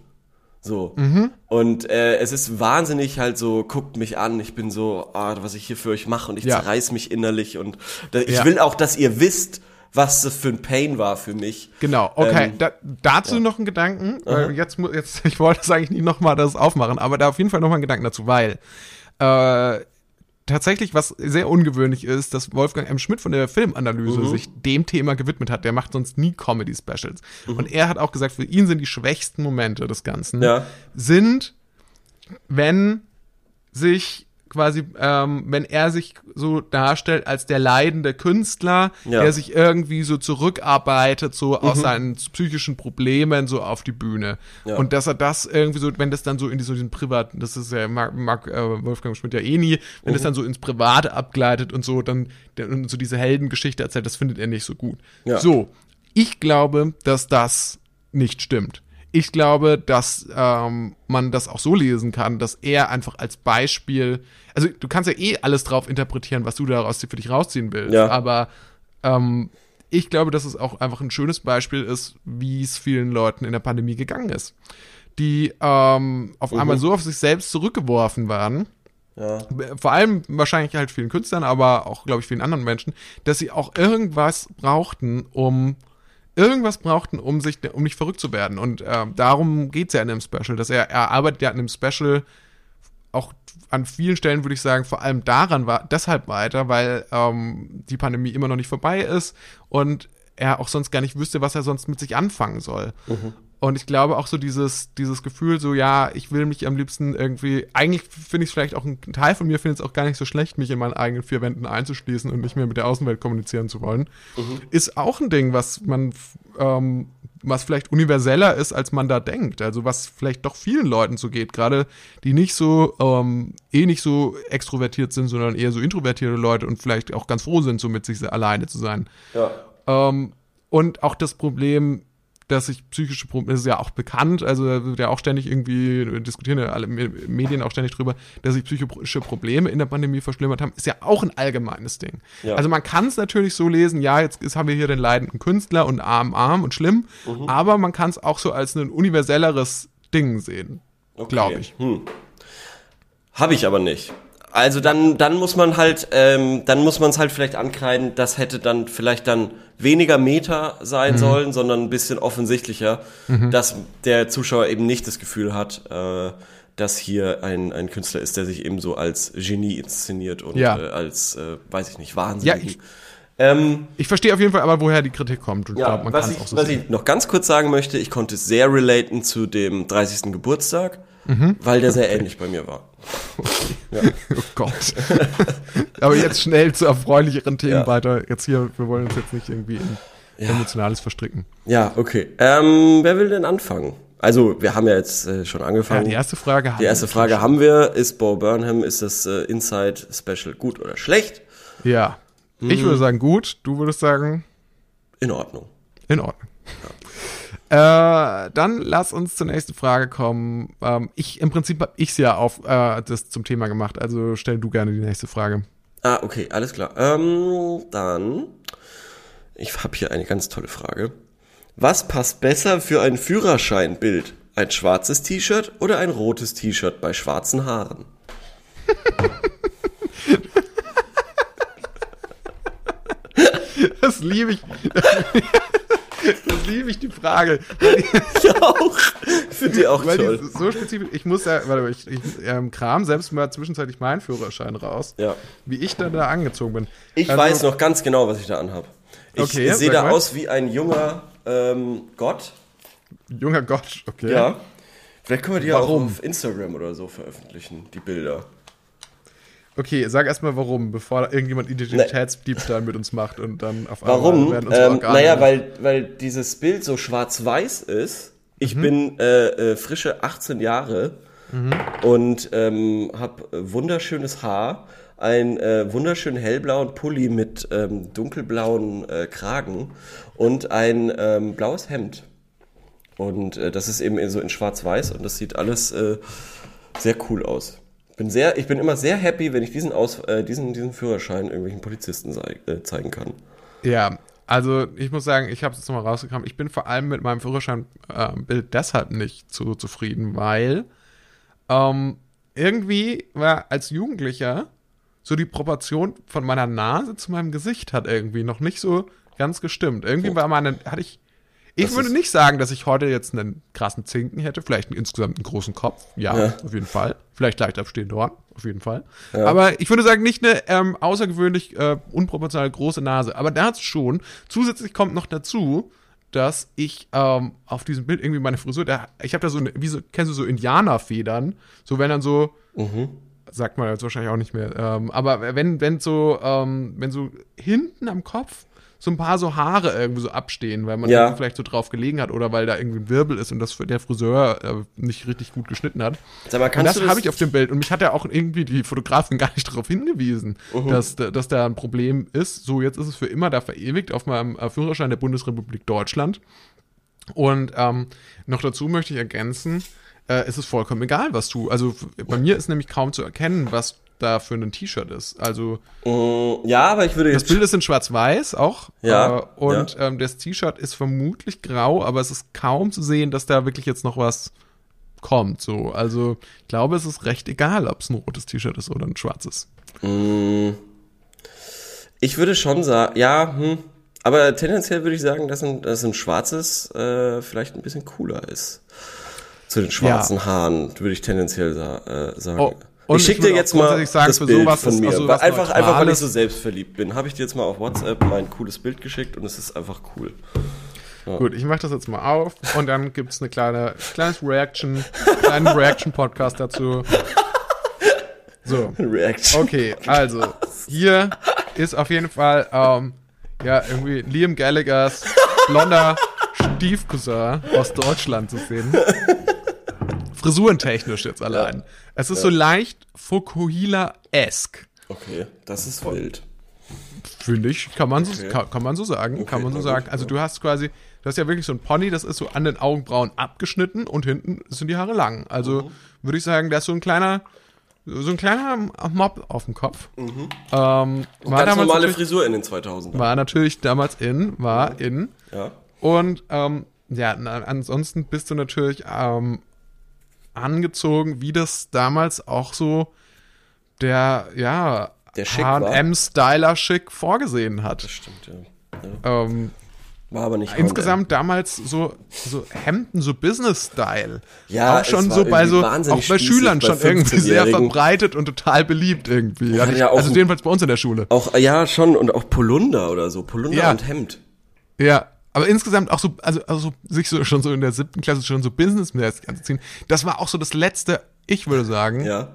So. Und äh, es ist wahnsinnig halt so, guckt mich an, ich bin so, ah, was ich hier für euch mache und ich Ja. zerreiß mich innerlich und da, ich Ja. will auch, dass ihr wisst, was das für ein Pain war für mich. Genau, okay. Ähm, da, dazu noch ein Gedanken, weil jetzt, mu- jetzt, ich wollte es eigentlich nicht nochmal das aufmachen, aber da auf jeden Fall nochmal einen Gedanken dazu, weil äh, tatsächlich, was sehr ungewöhnlich ist, dass Wolfgang M. Schmidt von der Filmanalyse Mhm. sich dem Thema gewidmet hat. Der macht sonst nie Comedy-Specials. Mhm. Und er hat auch gesagt, für ihn sind die schwächsten Momente des Ganzen, Ja. sind, wenn sich quasi, ähm, wenn er sich so darstellt als der leidende Künstler, Ja. der sich irgendwie so zurückarbeitet, so aus seinen psychischen Problemen so auf die Bühne. Ja. Und dass er das irgendwie so, wenn das dann so in die- so diesen privaten, das ist ja, mag, mag äh, Wolfgang Schmidt ja eh nie, wenn das dann so ins Private abgleitet und so, dann der, und so diese Heldengeschichte erzählt, das findet er nicht so gut. Ja. So, ich glaube, dass das nicht stimmt. Ich glaube, dass ähm, man das auch so lesen kann, dass er einfach als Beispiel, also du kannst ja eh alles drauf interpretieren, was du daraus für dich rausziehen willst, Ja. aber ähm, ich glaube, dass es auch einfach ein schönes Beispiel ist, wie es vielen Leuten in der Pandemie gegangen ist. Die ähm, auf einmal so auf sich selbst zurückgeworfen waren, Ja. vor allem wahrscheinlich halt vielen Künstlern, aber auch, glaube ich, vielen anderen Menschen, dass sie auch irgendwas brauchten, um irgendwas brauchten, um sich, um nicht verrückt zu werden. Und äh, darum geht's ja in dem Special, dass er, er arbeitet ja in dem Special auch an vielen Stellen, würde ich sagen, vor allem daran war deshalb weiter, weil ähm, die Pandemie immer noch nicht vorbei ist und er auch sonst gar nicht wüsste, was er sonst mit sich anfangen soll. Und ich glaube auch so dieses, dieses Gefühl, so ja, ich will mich am liebsten irgendwie, eigentlich finde ich es vielleicht auch ein Teil von mir findet es auch gar nicht so schlecht, mich in meinen eigenen vier Wänden einzuschließen und nicht mehr mit der Außenwelt kommunizieren zu wollen. Ist auch ein Ding, was man, ähm, was vielleicht universeller ist, als man da denkt. Also was vielleicht doch vielen Leuten so geht, gerade die nicht so, ähm, eh nicht so extrovertiert sind, sondern eher so introvertierte Leute und vielleicht auch ganz froh sind, so mit sich alleine zu sein. Ja. Ähm, und auch das Problem, dass sich psychische Probleme, das ist ja auch bekannt, also da wird ja auch ständig irgendwie, diskutieren ja alle Me- Medien auch ständig drüber, dass sich psychische Probleme in der Pandemie verschlimmert haben, ist ja auch ein allgemeines Ding. Ja. Also man kann es natürlich so lesen, ja, jetzt ist, haben wir hier den leidenden Künstler und arm, arm und schlimm, Mhm. aber man kann es auch so als ein universelleres Ding sehen, Okay. glaube ich. Hm. Habe ich aber nicht. Also dann, dann muss man halt, ähm, dann muss man es halt vielleicht ankreiden, das hätte dann vielleicht dann weniger Meta sein sollen, sondern ein bisschen offensichtlicher, dass der Zuschauer eben nicht das Gefühl hat, äh, dass hier ein, ein Künstler ist, der sich eben so als Genie inszeniert und Ja. äh, als, äh, weiß ich nicht, Wahnsinn. Ja, ich- ähm, Ich verstehe auf jeden Fall aber, woher die Kritik kommt und ja, glaube, man was, kann es ich, auch so was sehen. ich noch ganz kurz sagen möchte, ich konnte sehr relaten zu dem 30. Geburtstag, Mhm. weil der sehr ähnlich bei mir war. Oh Gott. Aber jetzt schnell zu erfreulicheren Themen Ja. weiter. Jetzt hier, wir wollen uns jetzt nicht irgendwie in Emotionales verstricken. Ja, okay. Ähm, wer will denn anfangen? Also, wir haben ja jetzt äh, schon Ja, angefangen. die erste Frage haben Die erste wir Frage schon. haben wir. Ist Bo Burnham, ist das äh, Inside Special gut oder schlecht? Ja. Ich Mhm. würde sagen gut, du würdest sagen In Ordnung. in Ordnung. Äh, dann lass uns zur nächsten Frage kommen. Ähm, ich, im Prinzip habe ich es ja auf äh, das zum Thema gemacht, also stell du gerne die nächste Frage. Ah, okay, alles klar. Ähm, dann, ich habe hier eine ganz tolle Frage. Was passt besser für ein Führerscheinbild? Ein schwarzes T-Shirt oder ein rotes T-Shirt bei schwarzen Haaren? Das liebe ich. Das liebe ich, die Frage. Ja, auch. Finde ich auch Weil toll. die so spezifisch, ich muss ja, warte mal, ich, ich ähm, kram selbst mal zwischenzeitlich meinen Führerschein raus, Ja. wie ich dann da angezogen bin. Ich Also, weiß noch ganz genau, was ich da anhab. Ich Okay, sehe da mal. aus wie ein junger ähm, Gott. Junger Gott, okay. Ja. Vielleicht können wir die Warum? auch auf Instagram oder so veröffentlichen, die Bilder. Okay, sag erstmal warum, bevor irgendjemand Identitätsdiebstahl mit uns macht und dann auf Warum? einmal werden unsere Ähm, Organe. naja, weil, weil dieses Bild so schwarz-weiß ist. Mhm. Ich bin äh, äh, frische 18 Jahre Mhm. und ähm, habe wunderschönes Haar, einen äh, wunderschönen hellblauen Pulli mit ähm, dunkelblauen äh, Kragen und ein ähm, blaues Hemd. Und äh, das ist eben so in schwarz-weiß und das sieht alles äh, sehr cool aus. Bin sehr, ich bin immer sehr happy, wenn ich diesen, Aus, äh, diesen, diesen Führerschein irgendwelchen Polizisten äh, zeigen kann. Ja, also ich muss sagen, ich habe es jetzt nochmal rausgekommen. Ich bin vor allem mit meinem Führerscheinbild deshalb nicht so zufrieden, weil ähm, irgendwie war als Jugendlicher so die Proportion von meiner Nase zu meinem Gesicht hat irgendwie noch nicht so ganz gestimmt. Irgendwie war meine, hatte ich. Ich Das würde nicht sagen, dass ich heute jetzt einen krassen Zinken hätte, vielleicht einen, insgesamt einen großen Kopf. Ja, Ja. auf jeden Fall. Vielleicht leicht abstehende Ohren, auf jeden Fall. Aber ich würde sagen, nicht eine ähm, außergewöhnlich äh, unproportional große Nase. Aber dazu schon. Zusätzlich kommt noch dazu, dass ich ähm, auf diesem Bild irgendwie meine Frisur, da, ich habe da so, eine, wie so, kennst du so Indianerfedern? So wenn dann so, sagt man jetzt wahrscheinlich auch nicht mehr, ähm, aber wenn, wenn so, ähm, wenn so hinten am Kopf so ein paar so Haare irgendwie so abstehen, weil man Ja. vielleicht so drauf gelegen hat oder weil da irgendwie ein Wirbel ist und das der Friseur äh, nicht richtig gut geschnitten hat. Sag mal, Und kannst das du das- habe ich auf dem Bild und mich hat ja auch irgendwie die Fotografin gar nicht darauf hingewiesen, dass, da- dass da ein Problem ist. So, jetzt ist es für immer da verewigt auf meinem äh, Führerschein der Bundesrepublik Deutschland. Und ähm, noch dazu möchte ich ergänzen, äh, es ist vollkommen egal, was du. Also bei mir ist nämlich kaum zu erkennen, was da für ein T-Shirt ist. Also Mm, Ja, aber ich würde das jetzt. Bild ist in Schwarz-Weiß auch. Ja, Äh, und Ähm, das T-Shirt ist vermutlich grau, aber es ist kaum zu sehen, dass da wirklich jetzt noch was kommt. So, also ich glaube, es ist recht egal, ob es ein rotes T-Shirt ist oder ein schwarzes. Ich würde schon sagen, ja, hm, aber tendenziell würde ich sagen, dass ein, dass ein schwarzes äh, vielleicht ein bisschen cooler ist. Zu den schwarzen Haaren würde ich tendenziell sa äh, sagen. Oh, und ich schicke dir jetzt mal sagen, das Bild sowas von mir. also weil was einfach, einfach, weil ich so selbstverliebt bin. Habe ich dir jetzt mal auf WhatsApp mein cooles Bild geschickt und es ist einfach cool. Gut, ich mache das jetzt mal auf und dann gibt's eine kleine, kleines Reaction, kleinen Reaction-Podcast dazu. So. Reaction. Okay, also hier ist auf jeden Fall ähm, ja irgendwie Liam Gallaghers blonder Stiefcousin aus Deutschland zu sehen. Frisurentechnisch jetzt allein. Es ist so leicht Fukuhila-esque. Okay, das ist wild. Finde ich, kann man so, Okay. kann, kann man so sagen, kann man so sagen. gut, Also ja. du hast quasi, du hast ja wirklich so ein Pony, das ist so an den Augenbrauen abgeschnitten und hinten sind die Haare lang. Also Mhm. würde ich sagen, da ist so ein kleiner, so ein kleiner Mob auf dem Kopf. Ähm, war, Mhm. Ganz damals normale Frisur in den 2000ern. war natürlich damals in, war in. Ja. Und ähm, ja, ansonsten bist du natürlich ähm, angezogen, wie das damals auch so der, ja, Der. H&M-Styler-Schick vorgesehen hat. Das stimmt, ja. ja. Ähm, War aber nicht insgesamt damals so, so Hemden, so Business-Style. Ja, auch schon so bei so, auch bei Schülern bei schon irgendwie sehr 15-Jährigen. verbreitet und total beliebt irgendwie. Ja auch also jedenfalls bei uns in der Schule. Auch, ja, schon, und auch Polunder oder so. Polunder Ja. und Hemd. Ja, aber insgesamt auch so, also, also sich so schon so in der siebten Klasse schon so businessmäßig anzuziehen, das war auch so das letzte, ich würde sagen, Ja.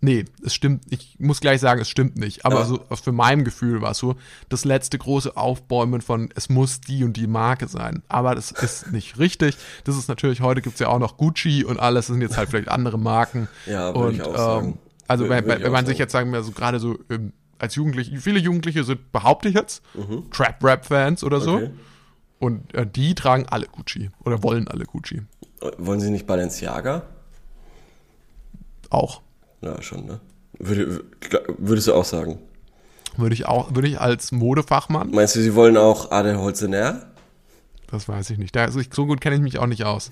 nee, es stimmt, ich muss gleich sagen, es stimmt nicht, aber Ja. so für mein Gefühl war es so das letzte große Aufbäumen von, es muss die und die Marke sein, aber das ist nicht richtig, das ist natürlich, heute gibt's ja auch noch Gucci und alles, das sind jetzt halt vielleicht andere Marken Ja, würde und ich auch sagen. also wenn, wenn man sich jetzt sagen wir so gerade so ähm, als Jugendliche, viele Jugendliche sind, behaupte ich jetzt, Mhm. Trap-Rap-Fans oder so, Okay. Und äh, die tragen alle Gucci oder wollen alle Gucci. Wollen Sie nicht Balenciaga? Auch. Ja, schon, ne? Würde, würdest du auch sagen? Würde ich auch, würde ich als Modefachmann, Meinst du, Sie wollen auch Adelholzener? das weiß ich nicht. Da, also ich, so gut kenne ich mich auch nicht aus.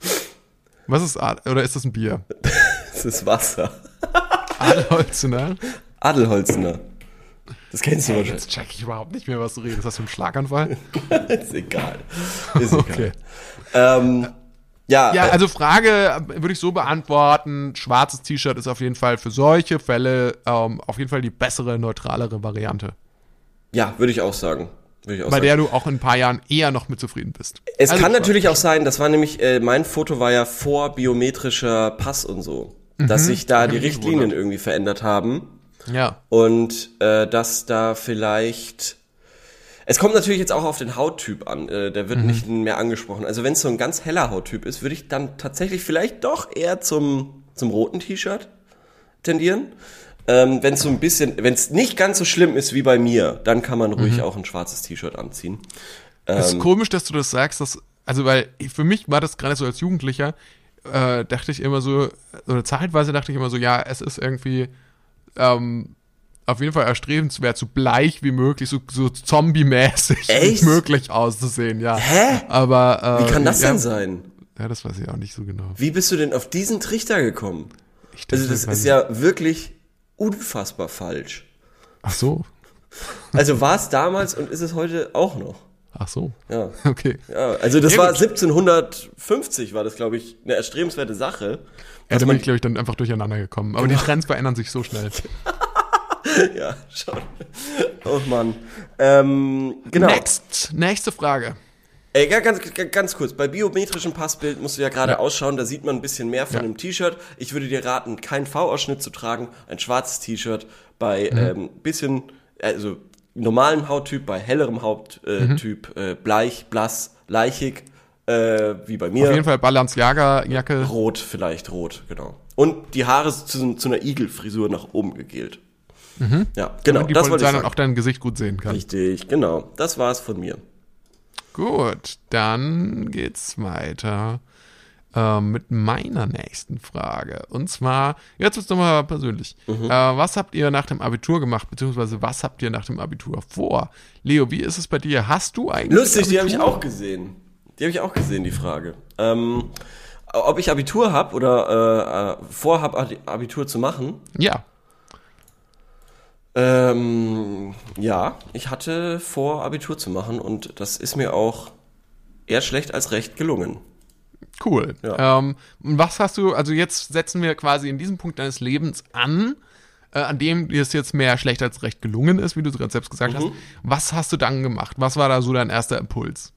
Was ist Ad oder ist das ein Bier? Das ist Wasser. Adelholzener? Adelholzener. Das kennst du wahrscheinlich. Jetzt check ich überhaupt nicht mehr, was du redest. Ist das für ein Schlaganfall? ist egal. Ist egal. Okay. Ähm, ja, Ja, äh, also Frage äh, würde ich so beantworten. Schwarzes T-Shirt ist auf jeden Fall für solche Fälle ähm, auf jeden Fall die bessere, neutralere Variante. ja, würde ich auch sagen. Würde ich auch Bei sagen. der du auch in ein paar Jahren eher noch mit zufrieden bist. Es Also kann natürlich auch sein, das war nämlich, äh, mein Foto war ja vor biometrischer Pass und so, dass sich da die Mhm. Richtlinien irgendwie verändert haben Ja. und äh, dass da vielleicht. Es kommt natürlich jetzt auch auf den Hauttyp an, äh, der Mhm. wird nicht mehr angesprochen. Also wenn es so ein ganz heller Hauttyp ist, würde ich dann tatsächlich vielleicht doch eher zum, zum roten T-Shirt tendieren. Ähm, wenn es so ein bisschen, wenn es nicht ganz so schlimm ist wie bei mir, dann kann man Mhm. ruhig auch ein schwarzes T-Shirt anziehen. Es Ähm. ist komisch, dass du das sagst, dass, also weil für mich war das gerade so als Jugendlicher, äh, dachte ich immer so, oder zeitweise dachte ich immer so, ja, es ist irgendwie ähm, auf jeden Fall erstrebenswert, so bleich wie möglich, so, so zombie-mäßig wie möglich auszusehen, ja. Hä? Aber äh, Wie kann das ja, denn sein? Ja, das weiß ich auch nicht so genau. Wie bist du denn auf diesen Trichter gekommen? Dachte, Also das ist ja wirklich unfassbar falsch. Ach so. Also war es damals und ist es heute auch noch. Ach so. Ja. Okay. Ja, also das Ja, war gut. 1750 war das glaube ich eine erstrebenswerte Sache. Ja, da bin ich, glaube ich, dann einfach durcheinander gekommen. Aber Genau. die Trends verändern sich so schnell. Ja, schon. Oh Mann. Ähm, genau. Next. Nächste Frage. Ey, ganz, ganz- kurz. Bei biometrischem Passbild musst du ja gerade Ja. ausschauen, da sieht man ein bisschen mehr von Ja. einem T-Shirt. Ich würde dir raten, keinen V-Ausschnitt zu tragen, ein schwarzes T-Shirt bei Mhm. ähm, bisschen, also normalen Hauttyp, bei hellerem Hauttyp, äh, bleich, blass, leichig, äh, wie bei mir. Auf jeden Fall Balenciaga-Jacke. Rot, vielleicht rot, genau. Und die Haare zu, zu einer Igelfrisur nach oben gegelt. Ja, genau, damit die das wollte ich dann sagen. auch dein Gesicht gut sehen kann. Richtig, genau. Das war's von mir. Gut, dann geht's weiter ähm, mit meiner nächsten Frage. Und zwar, jetzt wird's nochmal persönlich. Mhm. Äh, was habt ihr nach dem Abitur gemacht, beziehungsweise was habt ihr nach dem Abitur vor? Leo, wie ist es bei dir? Hast du eigentlich. Lustig, die habe ich auch gesehen. Die habe ich auch gesehen, die Frage. Ähm, ob ich Abitur habe oder äh, äh, vorhab, Abi- Abitur zu machen? Ja. Ähm, ja, ich hatte vor, Abitur zu machen und das ist mir auch eher schlecht als recht gelungen. Cool. Ja. Ähm, und was hast du, also jetzt setzen wir quasi in diesem Punkt deines Lebens an, äh, an dem dir es jetzt mehr schlecht als recht gelungen ist, wie du es gerade selbst gesagt Mhm. hast. Was hast du dann gemacht? Was war da so dein erster Impuls?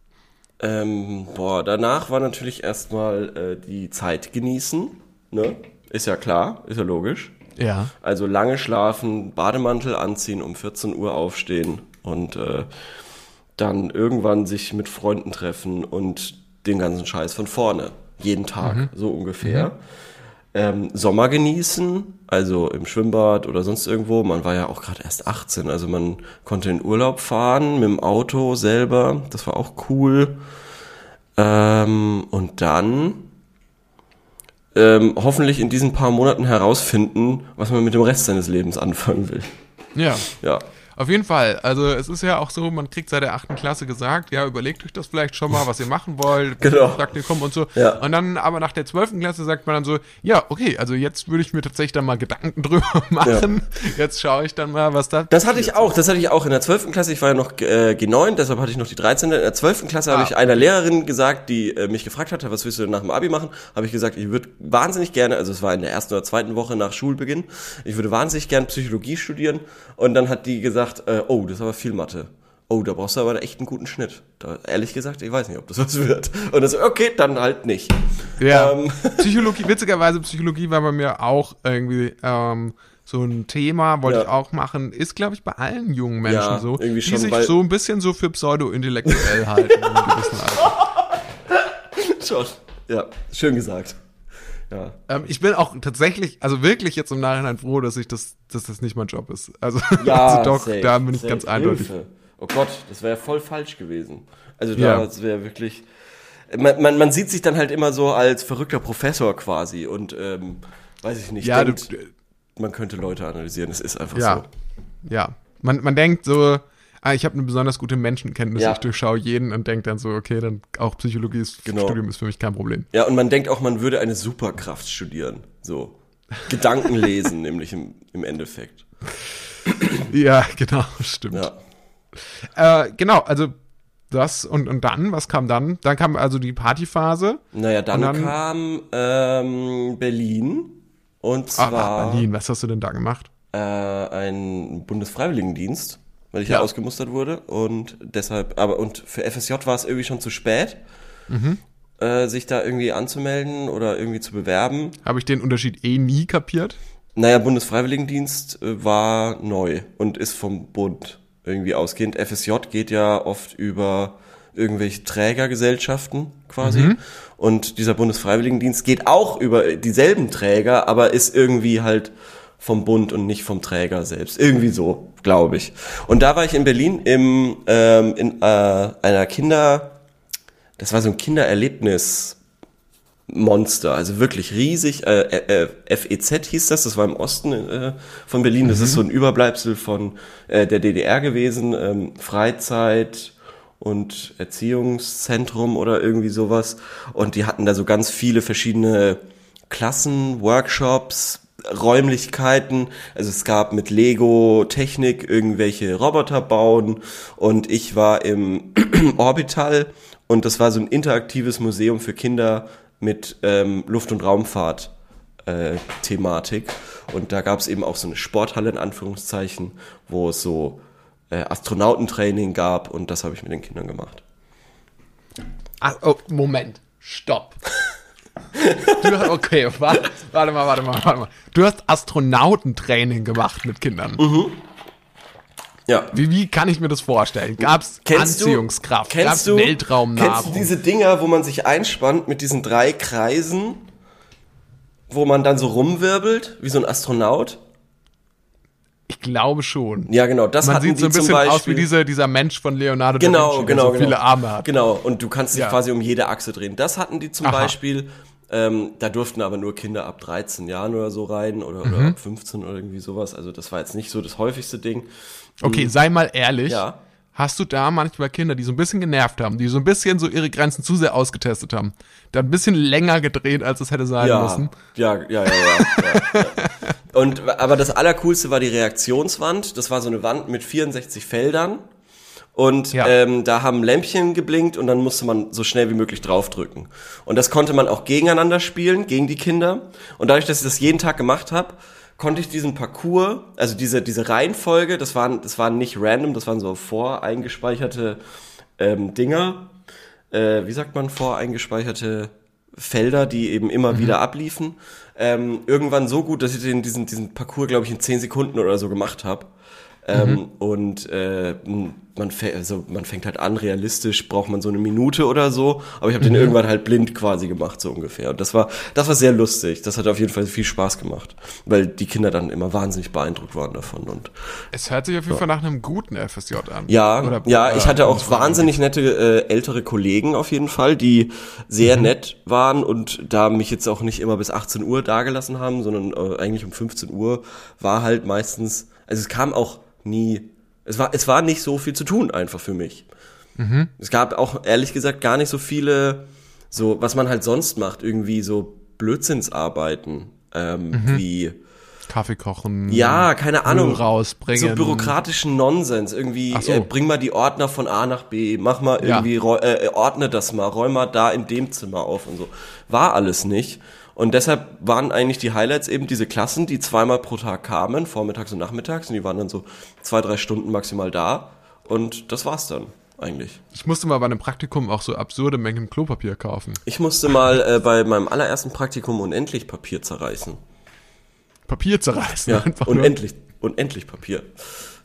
Ähm, boah, danach war natürlich erstmal äh, die Zeit genießen, ne? Ist ja klar, ist ja logisch. Ja. Also lange schlafen, Bademantel anziehen, um 14 Uhr aufstehen und äh, dann irgendwann sich mit Freunden treffen und den ganzen Scheiß von vorne. Jeden Tag, so ungefähr. Ähm, Sommer genießen, also im Schwimmbad oder sonst irgendwo. Man war ja auch gerade erst 18, also man konnte in Urlaub fahren mit dem Auto selber. Das war auch cool. Ähm, und dann ähm, hoffentlich in diesen paar Monaten herausfinden, was man mit dem Rest seines Lebens anfangen will. Ja. Ja. Auf jeden Fall. Also es ist ja auch so, man kriegt seit der achten Klasse gesagt, ja, überlegt euch das vielleicht schon mal, was ihr machen wollt, Genau. Praktikum und so. Ja. Und dann aber nach der zwölften Klasse sagt man dann so, ja, okay, also jetzt würde ich mir tatsächlich dann mal Gedanken drüber machen. Jetzt schaue ich dann mal, was da Das hatte ich auch, das hatte ich auch in der 12. Klasse. Ich war ja noch äh, G9, deshalb hatte ich noch die 13. In der 12. Klasse habe Ah. ich einer Lehrerin gesagt, die äh, mich gefragt hatte, was willst du denn nach dem Abi machen? Habe ich gesagt, ich würde wahnsinnig gerne, also es war in der ersten oder zweiten Woche nach Schulbeginn, ich würde wahnsinnig gerne Psychologie studieren. Und dann hat die gesagt, äh, oh, das ist aber viel Mathe. Oh, da brauchst du aber echt einen guten Schnitt. Da, ehrlich gesagt, ich weiß nicht, ob das was wird. Und das okay, dann halt nicht. Ja. Ähm. Psychologie, witzigerweise, Psychologie war bei mir auch irgendwie ähm, so ein Thema, wollte Ja. ich auch machen. Ist, glaube ich, bei allen jungen Menschen Ja, so, irgendwie die schon, sich so ein bisschen so für pseudo-intellektuell halten Alter. Schon. Ja, schön gesagt. Ja. Ähm, ich bin auch tatsächlich, also wirklich jetzt im Nachhinein froh, dass ich das, dass das nicht mein Job ist. Also, Ja, also doch, safe, da bin ich safe. ganz eindeutig. Hilfe. Oh Gott, das wäre voll falsch gewesen. Also Ja. da das wäre wirklich. Man, man, man sieht sich dann halt immer so als verrückter Professor quasi und ähm, weiß ich nicht, Ja, du, denkt, man könnte Leute analysieren. Es ist einfach ja, so. ja. Man, man denkt so, ah, ich habe eine besonders gute Menschenkenntnis, Ja. ich durchschaue jeden und denke dann so, okay, dann auch Psychologie ist, Genau. Studium ist für mich kein Problem. Ja, und man denkt auch, man würde eine Superkraft studieren. So. Gedanken lesen, nämlich im, im Endeffekt. Ja, genau, stimmt. Ja. Äh, genau, also das und, und dann, was kam dann? Dann kam also die Partyphase. Naja, dann, dann- kam ähm, Berlin. Und Ah, zwar Berlin, was hast du denn da gemacht? äh, ein Bundesfreiwilligendienst, weil ich ja. Ja. ausgemustert wurde. Und deshalb, aber und für FSJ war es irgendwie schon zu spät, Mhm. äh, sich da irgendwie anzumelden oder irgendwie zu bewerben. Habe ich den Unterschied eh nie kapiert? Naja, Bundesfreiwilligendienst äh, war neu und ist vom Bund irgendwie ausgehend. FSJ geht ja oft über irgendwelche Trägergesellschaften quasi. Und dieser Bundesfreiwilligendienst geht auch über dieselben Träger, aber ist irgendwie halt vom Bund und nicht vom Träger selbst. Irgendwie so, glaube ich. Und da war ich in Berlin im, ähm, in äh, einer Kinder, das war so ein Kindererlebnis Monster, also wirklich riesig. Äh, äh, äh, FEZ hieß das, das war im Osten äh, von Berlin. Das ist so ein Überbleibsel von äh, der DDR gewesen. Ähm, Freizeit und Erziehungszentrum oder irgendwie sowas. Und die hatten da so ganz viele verschiedene Klassen, Workshops, Räumlichkeiten. Also es gab mit Lego Technik irgendwelche Roboter bauen und ich war im Orbital und das war so ein interaktives Museum für Kinder mit ähm, Luft- und Raumfahrt. Äh, Thematik und da gab es eben auch so eine Sporthalle in Anführungszeichen, wo es so äh, Astronautentraining gab und das habe ich mit den Kindern gemacht. Ach, oh, Moment. Stopp. Du hast, okay, warte, warte mal, warte mal, warte mal. Du hast Astronautentraining gemacht mit Kindern. Ja. Wie, wie kann ich mir das vorstellen? Gab's Anziehungskraft? kennst Gab's du, Weltraumnahrung? Kennst du diese Dinger, wo man sich einspannt mit diesen drei Kreisen, wo man dann so rumwirbelt, wie so ein Astronaut? Ich glaube schon. Ja, genau, das Man hatten sieht so ein bisschen aus wie dieser, dieser Mensch von Leonardo da genau, Vinci, genau, der so genau. viele Arme hat. Genau, und du kannst dich Ja. quasi um jede Achse drehen. Das hatten die zum Aha. Beispiel. Ähm, da durften aber nur Kinder ab 13 Jahren oder so rein oder, Mhm. oder ab 15 oder irgendwie sowas. Also das war jetzt nicht so das häufigste Ding. Okay, sei mal ehrlich. Ja. Hast du da manchmal Kinder, die so ein bisschen genervt haben, die so ein bisschen so ihre Grenzen zu sehr ausgetestet haben, da ein bisschen länger gedreht, als es hätte sein Ja, müssen? ja, ja, ja, ja, ja, ja. Und aber das allercoolste war die Reaktionswand. Das war so eine Wand mit 64 Feldern. Und Ja. ähm, da haben Lämpchen geblinkt und dann musste man so schnell wie möglich draufdrücken. Und das konnte man auch gegeneinander spielen, gegen die Kinder. Und dadurch, dass ich das jeden Tag gemacht habe, konnte ich diesen Parcours, also diese, diese Reihenfolge, das waren, das waren nicht random, das waren so voreingespeicherte ähm, Dinger, äh, wie sagt man, voreingespeicherte Felder, die eben immer wieder abliefen. Ähm, irgendwann so gut, dass ich den, diesen, diesen Parcours, glaube ich, in 10 Sekunden oder so gemacht habe. Ähm, Und äh, man, also man fängt halt an, realistisch braucht man so eine Minute oder so, aber ich habe den irgendwann halt blind quasi gemacht, so ungefähr. Und das war, das war sehr lustig. Das hat auf jeden Fall viel Spaß gemacht, weil die Kinder dann immer wahnsinnig beeindruckt waren davon. Und Es hört sich auf jeden Fall nach einem guten FSJ an. ja, Oder- ja, ich hatte auch wahnsinnig nette äh, ältere Kollegen auf jeden Fall, die sehr nett waren und da mich jetzt auch nicht immer bis 18 Uhr dagelassen haben, sondern äh, eigentlich um 15 Uhr war halt meistens, also es kam auch nie, es war, es war nicht so viel zu tun einfach für mich. Es gab auch ehrlich gesagt gar nicht so viele, so was man halt sonst macht, irgendwie so Blödsinnsarbeiten, ähm, wie Kaffee kochen. ja, keine Ahnung. Rausbringen. So bürokratischen Nonsens. Irgendwie, so. äh, bring mal die Ordner von A nach B, mach mal Ja. irgendwie, räu- äh, ordne das mal, räum mal da in dem Zimmer auf und so. War alles nicht. Und deshalb waren eigentlich die Highlights eben diese Klassen, die zweimal pro Tag kamen, vormittags und nachmittags, und die waren dann so zwei, drei Stunden maximal da. Und das war's dann eigentlich. Ich musste mal bei einem Praktikum auch so absurde Mengen Klopapier kaufen. Ich musste mal äh, bei meinem allerersten Praktikum unendlich Papier zerreißen. Papier zerreißen. Ja, einfach nur. unendlich, unendlich Papier.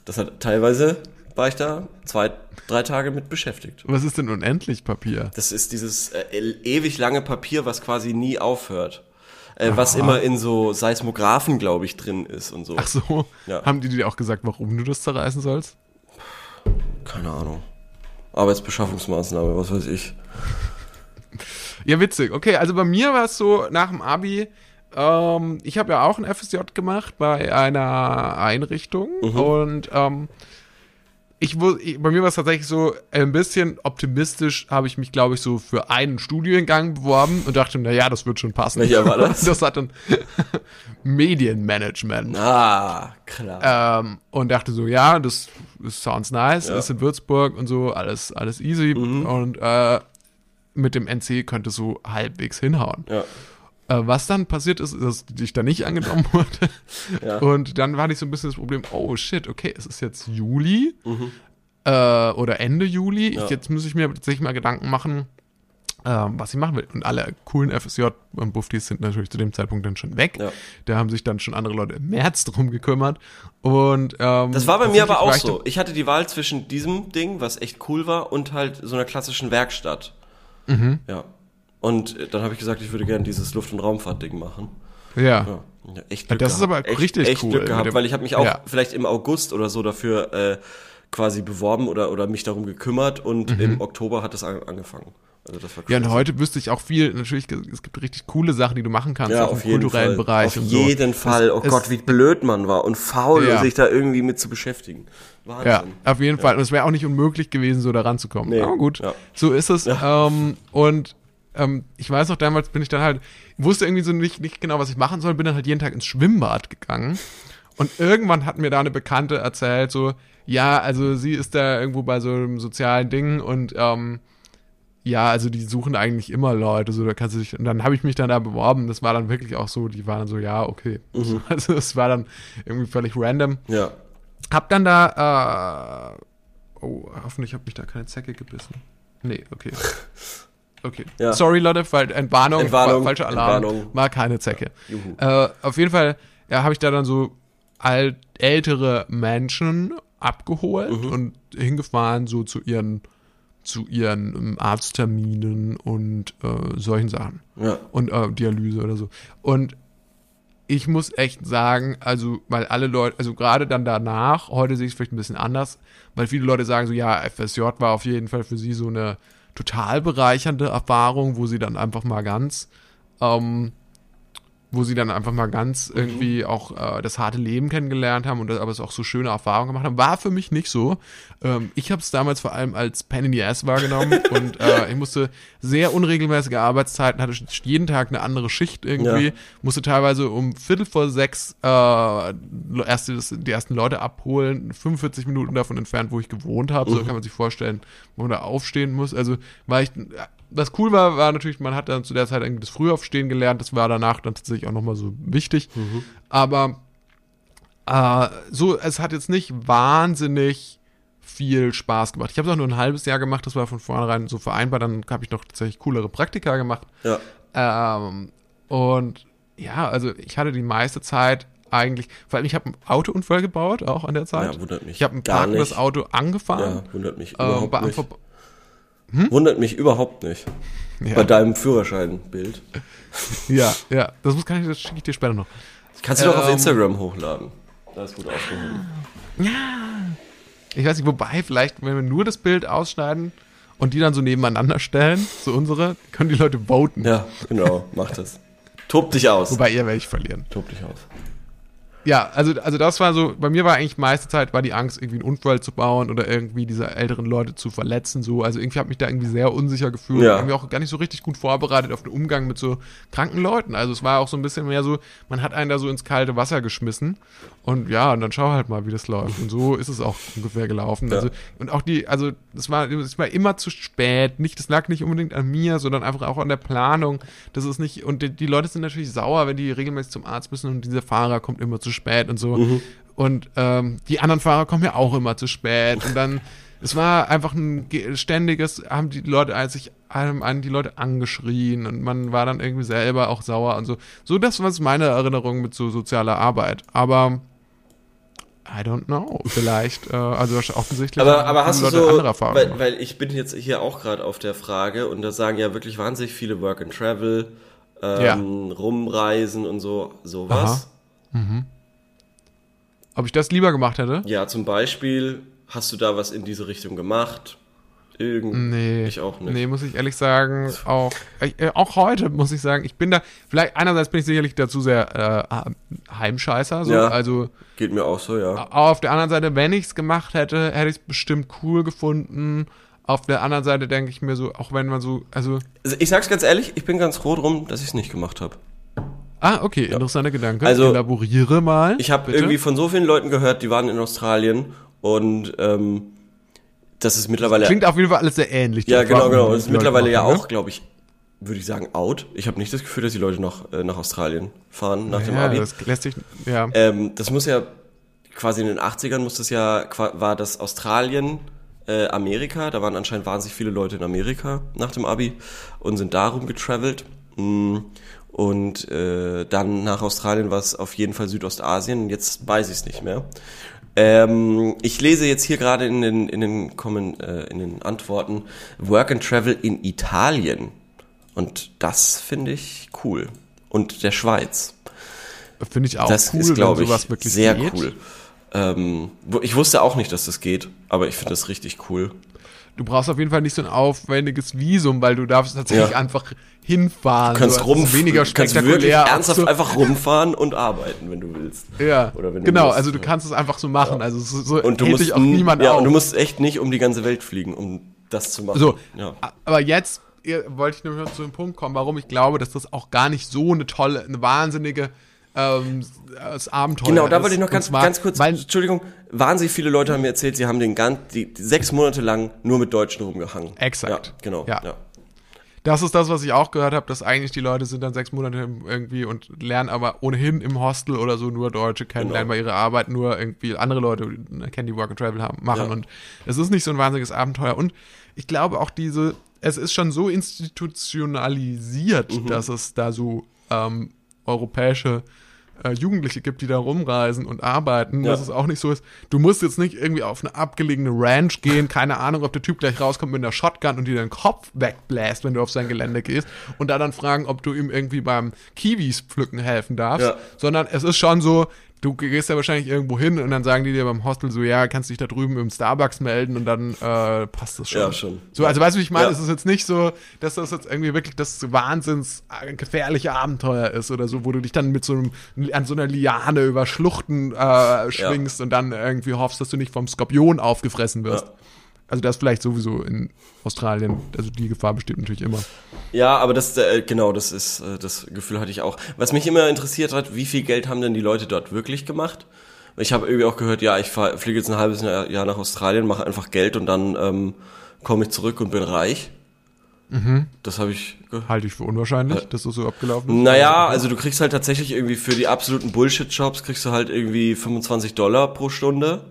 Das hat teilweise war ich da zwei, drei Tage mit beschäftigt. Was ist denn unendlich Papier? Das ist dieses äh, ewig lange Papier, was quasi nie aufhört. Äh, was immer in so Seismographen, glaube ich, drin ist und so. Ach so. Ja. Haben die dir auch gesagt, warum du das zerreißen sollst? Keine Ahnung. Arbeitsbeschaffungsmaßnahme, was weiß ich. Ja, witzig. Okay, also bei mir war es so, nach dem Abi, ähm, ich habe ja auch ein FSJ gemacht bei einer Einrichtung Mhm. und ähm, ich, bei mir war es tatsächlich so ein bisschen optimistisch, habe ich mich, glaube ich, so für einen Studiengang beworben und dachte, na ja, das wird schon passen. Welcher war das? Das hat dann Medienmanagement. Ah, klar. Ähm, und dachte so, ja, das, das sounds nice, Ja. Mhm. ist in Würzburg und so, alles, alles easy. Und äh, mit dem NC könnte so halbwegs hinhauen. ja. Äh, was dann passiert ist, ist, dass ich da nicht angenommen wurde. Ja. Und dann war ich so ein bisschen das Problem, oh shit, okay, es ist jetzt Juli äh, oder Ende Juli. Mhm. Ja. Ich, jetzt muss ich mir tatsächlich mal Gedanken machen, ähm, was ich machen will. Und alle coolen FSJ und Buffdies sind natürlich zu dem Zeitpunkt dann schon weg. Ja. Da haben sich dann schon andere Leute im März drum gekümmert. Und ähm, Das war bei mir aber auch so. Ich hatte die Wahl zwischen diesem Ding, was echt cool war, und halt so einer klassischen Werkstatt. Mhm. Ja. Und dann habe ich gesagt, ich würde gerne dieses Luft- und Raumfahrt-Ding machen. Ja. Ja, echt Glück das ist gehabt. aber echt, richtig echt cool Glück gehabt, weil ich habe mich auch Ja. vielleicht im August oder so dafür äh, quasi beworben oder, oder mich darum gekümmert und im Oktober hat es an, angefangen. Also das war Mhm. Ja, und crazy. heute wüsste ich auch viel, natürlich, es gibt richtig coole Sachen, die du machen kannst, ja, auch auf im jeden kulturellen Fall. Bereich Auf und so. jeden Fall. Oh es, Gott, wie blöd man war und faul, Ja. sich da irgendwie mit zu beschäftigen. Wahnsinn. Ja, auf jeden Fall. Und es wäre auch nicht unmöglich gewesen, so da ranzukommen. Nee. Aber gut, so ist es. Ähm, und ähm, ich weiß noch, damals bin ich dann halt, wusste irgendwie so nicht, nicht genau, was ich machen soll, bin dann halt jeden Tag ins Schwimmbad gegangen. Und irgendwann hat mir da eine Bekannte erzählt, so, ja, also sie ist da irgendwo bei so einem sozialen Ding und ähm, ja, also die suchen eigentlich immer Leute, so da kannst du dich, und dann habe ich mich dann da beworben, das war dann wirklich auch so, die waren dann so, ja, okay. Mhm. Also es war dann irgendwie völlig random. Ja. Hab dann da, äh, oh, hoffentlich hat mich da keine Zecke gebissen. Nee, okay. Okay. Ja. Sorry, Leute, weil Entwarnung, Entwarnung, fa- falscher Alarm, Entwarnung. war keine Zecke. Juhu. Äh, auf jeden Fall, ja, habe ich da dann so alt, ältere Menschen abgeholt Mhm. und hingefahren so zu ihren zu ihren ähm, Arztterminen und äh, solchen Sachen Ja. und äh, Dialyse oder so. Und ich muss echt sagen, also, weil alle Leute, also gerade dann danach, heute sehe ich es vielleicht ein bisschen anders, weil viele Leute sagen so, ja, FSJ war auf jeden Fall für sie so eine total bereichernde Erfahrung, wo sie dann einfach mal ganz, ähm, wo sie dann einfach mal ganz irgendwie auch äh, das harte Leben kennengelernt haben und das, aber es auch so schöne Erfahrungen gemacht haben. War für mich nicht so. Ähm, ich habe es damals vor allem als Pen in the Ass wahrgenommen und äh, ich musste sehr unregelmäßige Arbeitszeiten, hatte jeden Tag eine andere Schicht irgendwie, Ja. musste teilweise um Viertel vor sechs äh, erste, die ersten Leute abholen, 45 Minuten davon entfernt, wo ich gewohnt habe. So kann man sich vorstellen, wo man da aufstehen muss. Also war ich was cool war, war natürlich, man hat dann zu der Zeit irgendwie das Frühaufstehen gelernt. Das war danach dann tatsächlich auch nochmal so wichtig. Aber äh, so, es hat jetzt nicht wahnsinnig viel Spaß gemacht. Ich habe es auch nur ein halbes Jahr gemacht, das war von vornherein so vereinbar. Dann habe ich noch tatsächlich coolere Praktika gemacht. Ja. Ähm, und ja, also ich hatte die meiste Zeit eigentlich, vor allem ich habe einen Autounfall gebaut, auch an der Zeit. Ja, wundert mich Ich habe ein parkendes. Auto angefahren. Ja, wundert mich ähm, überhaupt bei einem nicht. Ver- Wundert mich überhaupt nicht. Ja. Bei deinem Führerscheinbild. Ja, ja, das muss kann ich, das schicke ich dir später noch. Kannst du doch auf Ähm, Instagram hochladen. Da ist gut aufgehoben. Ich weiß nicht, wobei, vielleicht, wenn wir nur das Bild ausschneiden und die dann so nebeneinander stellen, so unsere, können die Leute voten. Ja, genau, mach das. Tob dich aus. Wobei ihr werde ich verlieren. Tob dich aus. Ja, also, also das war so, bei mir war eigentlich meiste Zeit war die Angst, irgendwie einen Unfall zu bauen oder irgendwie diese älteren Leute zu verletzen, so. Also irgendwie habe mich da irgendwie sehr unsicher gefühlt. Ja. Irgendwie auch gar nicht so richtig gut vorbereitet auf den Umgang mit so kranken Leuten. Also es war auch so ein bisschen mehr so, man hat einen da so ins kalte Wasser geschmissen und ja, und dann schau halt mal, wie das läuft. Und so ist es auch ungefähr gelaufen. Ja. Also, und auch die, also es war, es war immer zu spät. Nicht, das lag nicht unbedingt an mir, sondern einfach auch an der Planung. Das ist nicht, und die, die Leute sind natürlich sauer, wenn die regelmäßig zum Arzt müssen und dieser Fahrer kommt immer zu spät und so. Und ähm, die anderen Fahrer kommen ja auch immer zu spät. Und dann, es war einfach ein ge- ständiges, haben die Leute als sich an die Leute angeschrien und man war dann irgendwie selber auch sauer und so. So, das war meine Erinnerung mit so sozialer Arbeit. Aber I don't know. Vielleicht, äh, also offensichtlich Aber, aber hast du viele so, andere Erfahrungen weil, weil ich bin jetzt hier auch gerade auf der Frage und da sagen ja wirklich wahnsinnig viele Work and Travel, ähm, rumreisen und so, sowas. Ob ich das lieber gemacht hätte? Ja, zum Beispiel, hast du da was in diese Richtung gemacht? Irgend Nee. Ich auch nicht. Nee, muss ich ehrlich sagen, auch, äh, auch heute muss ich sagen, ich bin da, vielleicht einerseits bin ich sicherlich dazu sehr äh, Heimscheißer, so, Ja. also Geht mir auch so, ja. auf der anderen Seite, wenn ich es gemacht hätte, hätte ich es bestimmt cool gefunden. Auf der anderen Seite denke ich mir so, auch wenn man so, also, Also ich sag's ganz ehrlich, ich bin ganz froh drum, dass ich es nicht gemacht habe. ah, okay, interessanter Gedanke. Also, Elaboriere mal. Ich habe irgendwie von so vielen Leuten gehört, die waren in Australien und ähm, das ist mittlerweile. Klingt auf jeden Fall alles sehr ähnlich. ja, genau, genau. Das ist mittlerweile ja auch, glaube ich, würde ich sagen, out. Ich habe nicht das Gefühl, dass die Leute noch äh, nach Australien fahren nach dem Ja, Abi. das lässt sich, ja. Ähm, das muss ja quasi in den 80ern muss das ja war das Australien äh, Amerika, da waren anscheinend wahnsinnig viele Leute in Amerika nach dem Abi und sind darum getravelt. Mm, Und äh, dann nach Australien war es auf jeden Fall Südostasien jetzt weiß ich es nicht mehr. Ähm, ich lese jetzt hier gerade in den, in, den Kommen, äh, in den Antworten Work and Travel in Italien. Und das finde ich cool. Und der Schweiz. Finde ich auch Das cool, ist, glaube ich, sowas wirklich sehr geht. cool. Ähm, ich wusste auch nicht, dass das geht, aber ich finde das richtig cool. Du brauchst auf jeden Fall nicht so ein aufwendiges Visum, weil du darfst tatsächlich Ja. einfach hinfahren. Du kannst so, rum, weniger du kannst spektakulär. wirklich ernsthaft so, einfach rumfahren und arbeiten, wenn du willst. ja, Oder wenn du genau, musst. also du kannst es einfach so machen. Also so, so Und du musst dich auch niemand ja, auf. und du musst echt nicht um die ganze Welt fliegen, um das zu machen. So, ja. aber jetzt wollte ich nur noch zu dem Punkt kommen, warum ich glaube, dass das auch gar nicht so eine tolle, eine wahnsinnige ähm, das Abenteuer Genau, da wollte ich noch ganz, zwar, ganz kurz, Weil, Entschuldigung, wahnsinnig viele Leute haben mir erzählt, sie haben den ganz, die, die sechs Monate lang nur mit Deutschen rumgehangen. Exakt. Ja, genau. Ja. Ja. das ist das, was ich auch gehört habe, dass eigentlich die Leute sind dann sechs Monate irgendwie und lernen aber ohnehin im Hostel oder so nur Deutsche kennen, Genau. lernen bei ihrer Arbeit nur irgendwie andere Leute kennen, die Work and Travel haben, machen Ja. und es ist nicht so ein wahnsinniges Abenteuer und ich glaube auch diese, es ist schon so institutionalisiert, Mhm. dass es da so ähm, europäische äh, Jugendliche gibt, die da rumreisen und arbeiten, Ja. dass es auch nicht so ist, du musst jetzt nicht irgendwie auf eine abgelegene Ranch gehen, keine Ahnung, ob der Typ gleich rauskommt mit einer Shotgun und dir den Kopf wegbläst, wenn du auf sein Gelände gehst und da dann fragen, ob du ihm irgendwie beim Kiwis pflücken helfen darfst, Ja. sondern es ist schon so, du gehst ja wahrscheinlich irgendwo hin und dann sagen die dir beim Hostel so, ja, kannst dich da drüben im Starbucks melden und dann äh, passt das schon. Ja, schon. So, also weißt du, wie ich meine? Ja. Es ist jetzt nicht so, dass das jetzt irgendwie wirklich das wahnsinns äh, gefährliche Abenteuer ist oder so, wo du dich dann mit so einem, an so einer Liane über Schluchten äh, schwingst und dann irgendwie hoffst, dass du nicht vom Skorpion aufgefressen wirst. Ja. Also das vielleicht sowieso in Australien, also die Gefahr besteht natürlich immer. Ja, aber das, äh, genau, das ist, äh, das Gefühl hatte ich auch. Was mich immer interessiert hat, wie viel Geld haben denn die Leute dort wirklich gemacht? Ich habe irgendwie auch gehört, ja, ich fahr, fliege jetzt ein halbes Jahr nach Australien, mache einfach Geld und dann ähm, komme ich zurück und bin reich. Mhm. Das habe ich. Halte ich für unwahrscheinlich, Äh, dass das so abgelaufen ist. Naja, also du kriegst halt tatsächlich irgendwie für die absoluten Bullshit-Jobs kriegst du halt irgendwie 25 Dollar pro Stunde.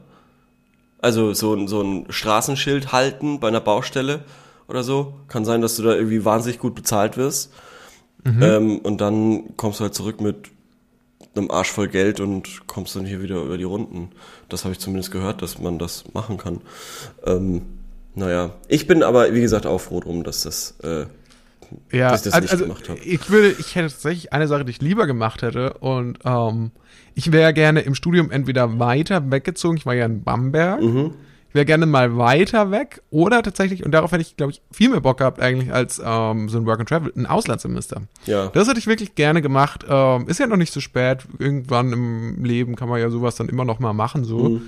Also so, ein- so ein Straßenschild halten bei einer Baustelle oder so. Kann sein, dass du da irgendwie wahnsinnig gut bezahlt wirst. Ähm, und dann kommst du halt zurück mit einem Arsch voll Geld und kommst dann hier wieder über die Runden. Das habe ich zumindest gehört, dass man das machen kann. Ähm, naja, ich bin aber, wie gesagt, auch froh drum, dass das äh, ja, dass ich das also, nicht also gemacht habe. ich würde, ich hätte tatsächlich eine Sache, die ich lieber gemacht hätte und ähm, ich wäre gerne im Studium entweder weiter weggezogen, ich war ja in Bamberg, Mhm. ich wäre gerne mal weiter weg oder tatsächlich, und darauf hätte ich, glaube ich, viel mehr Bock gehabt eigentlich als ähm, so ein Work and Travel, ein Auslandssemester. Ja. Das hätte ich wirklich gerne gemacht. Ähm, ist ja noch nicht so spät. Irgendwann im Leben kann man ja sowas dann immer noch mal machen, so. Mhm.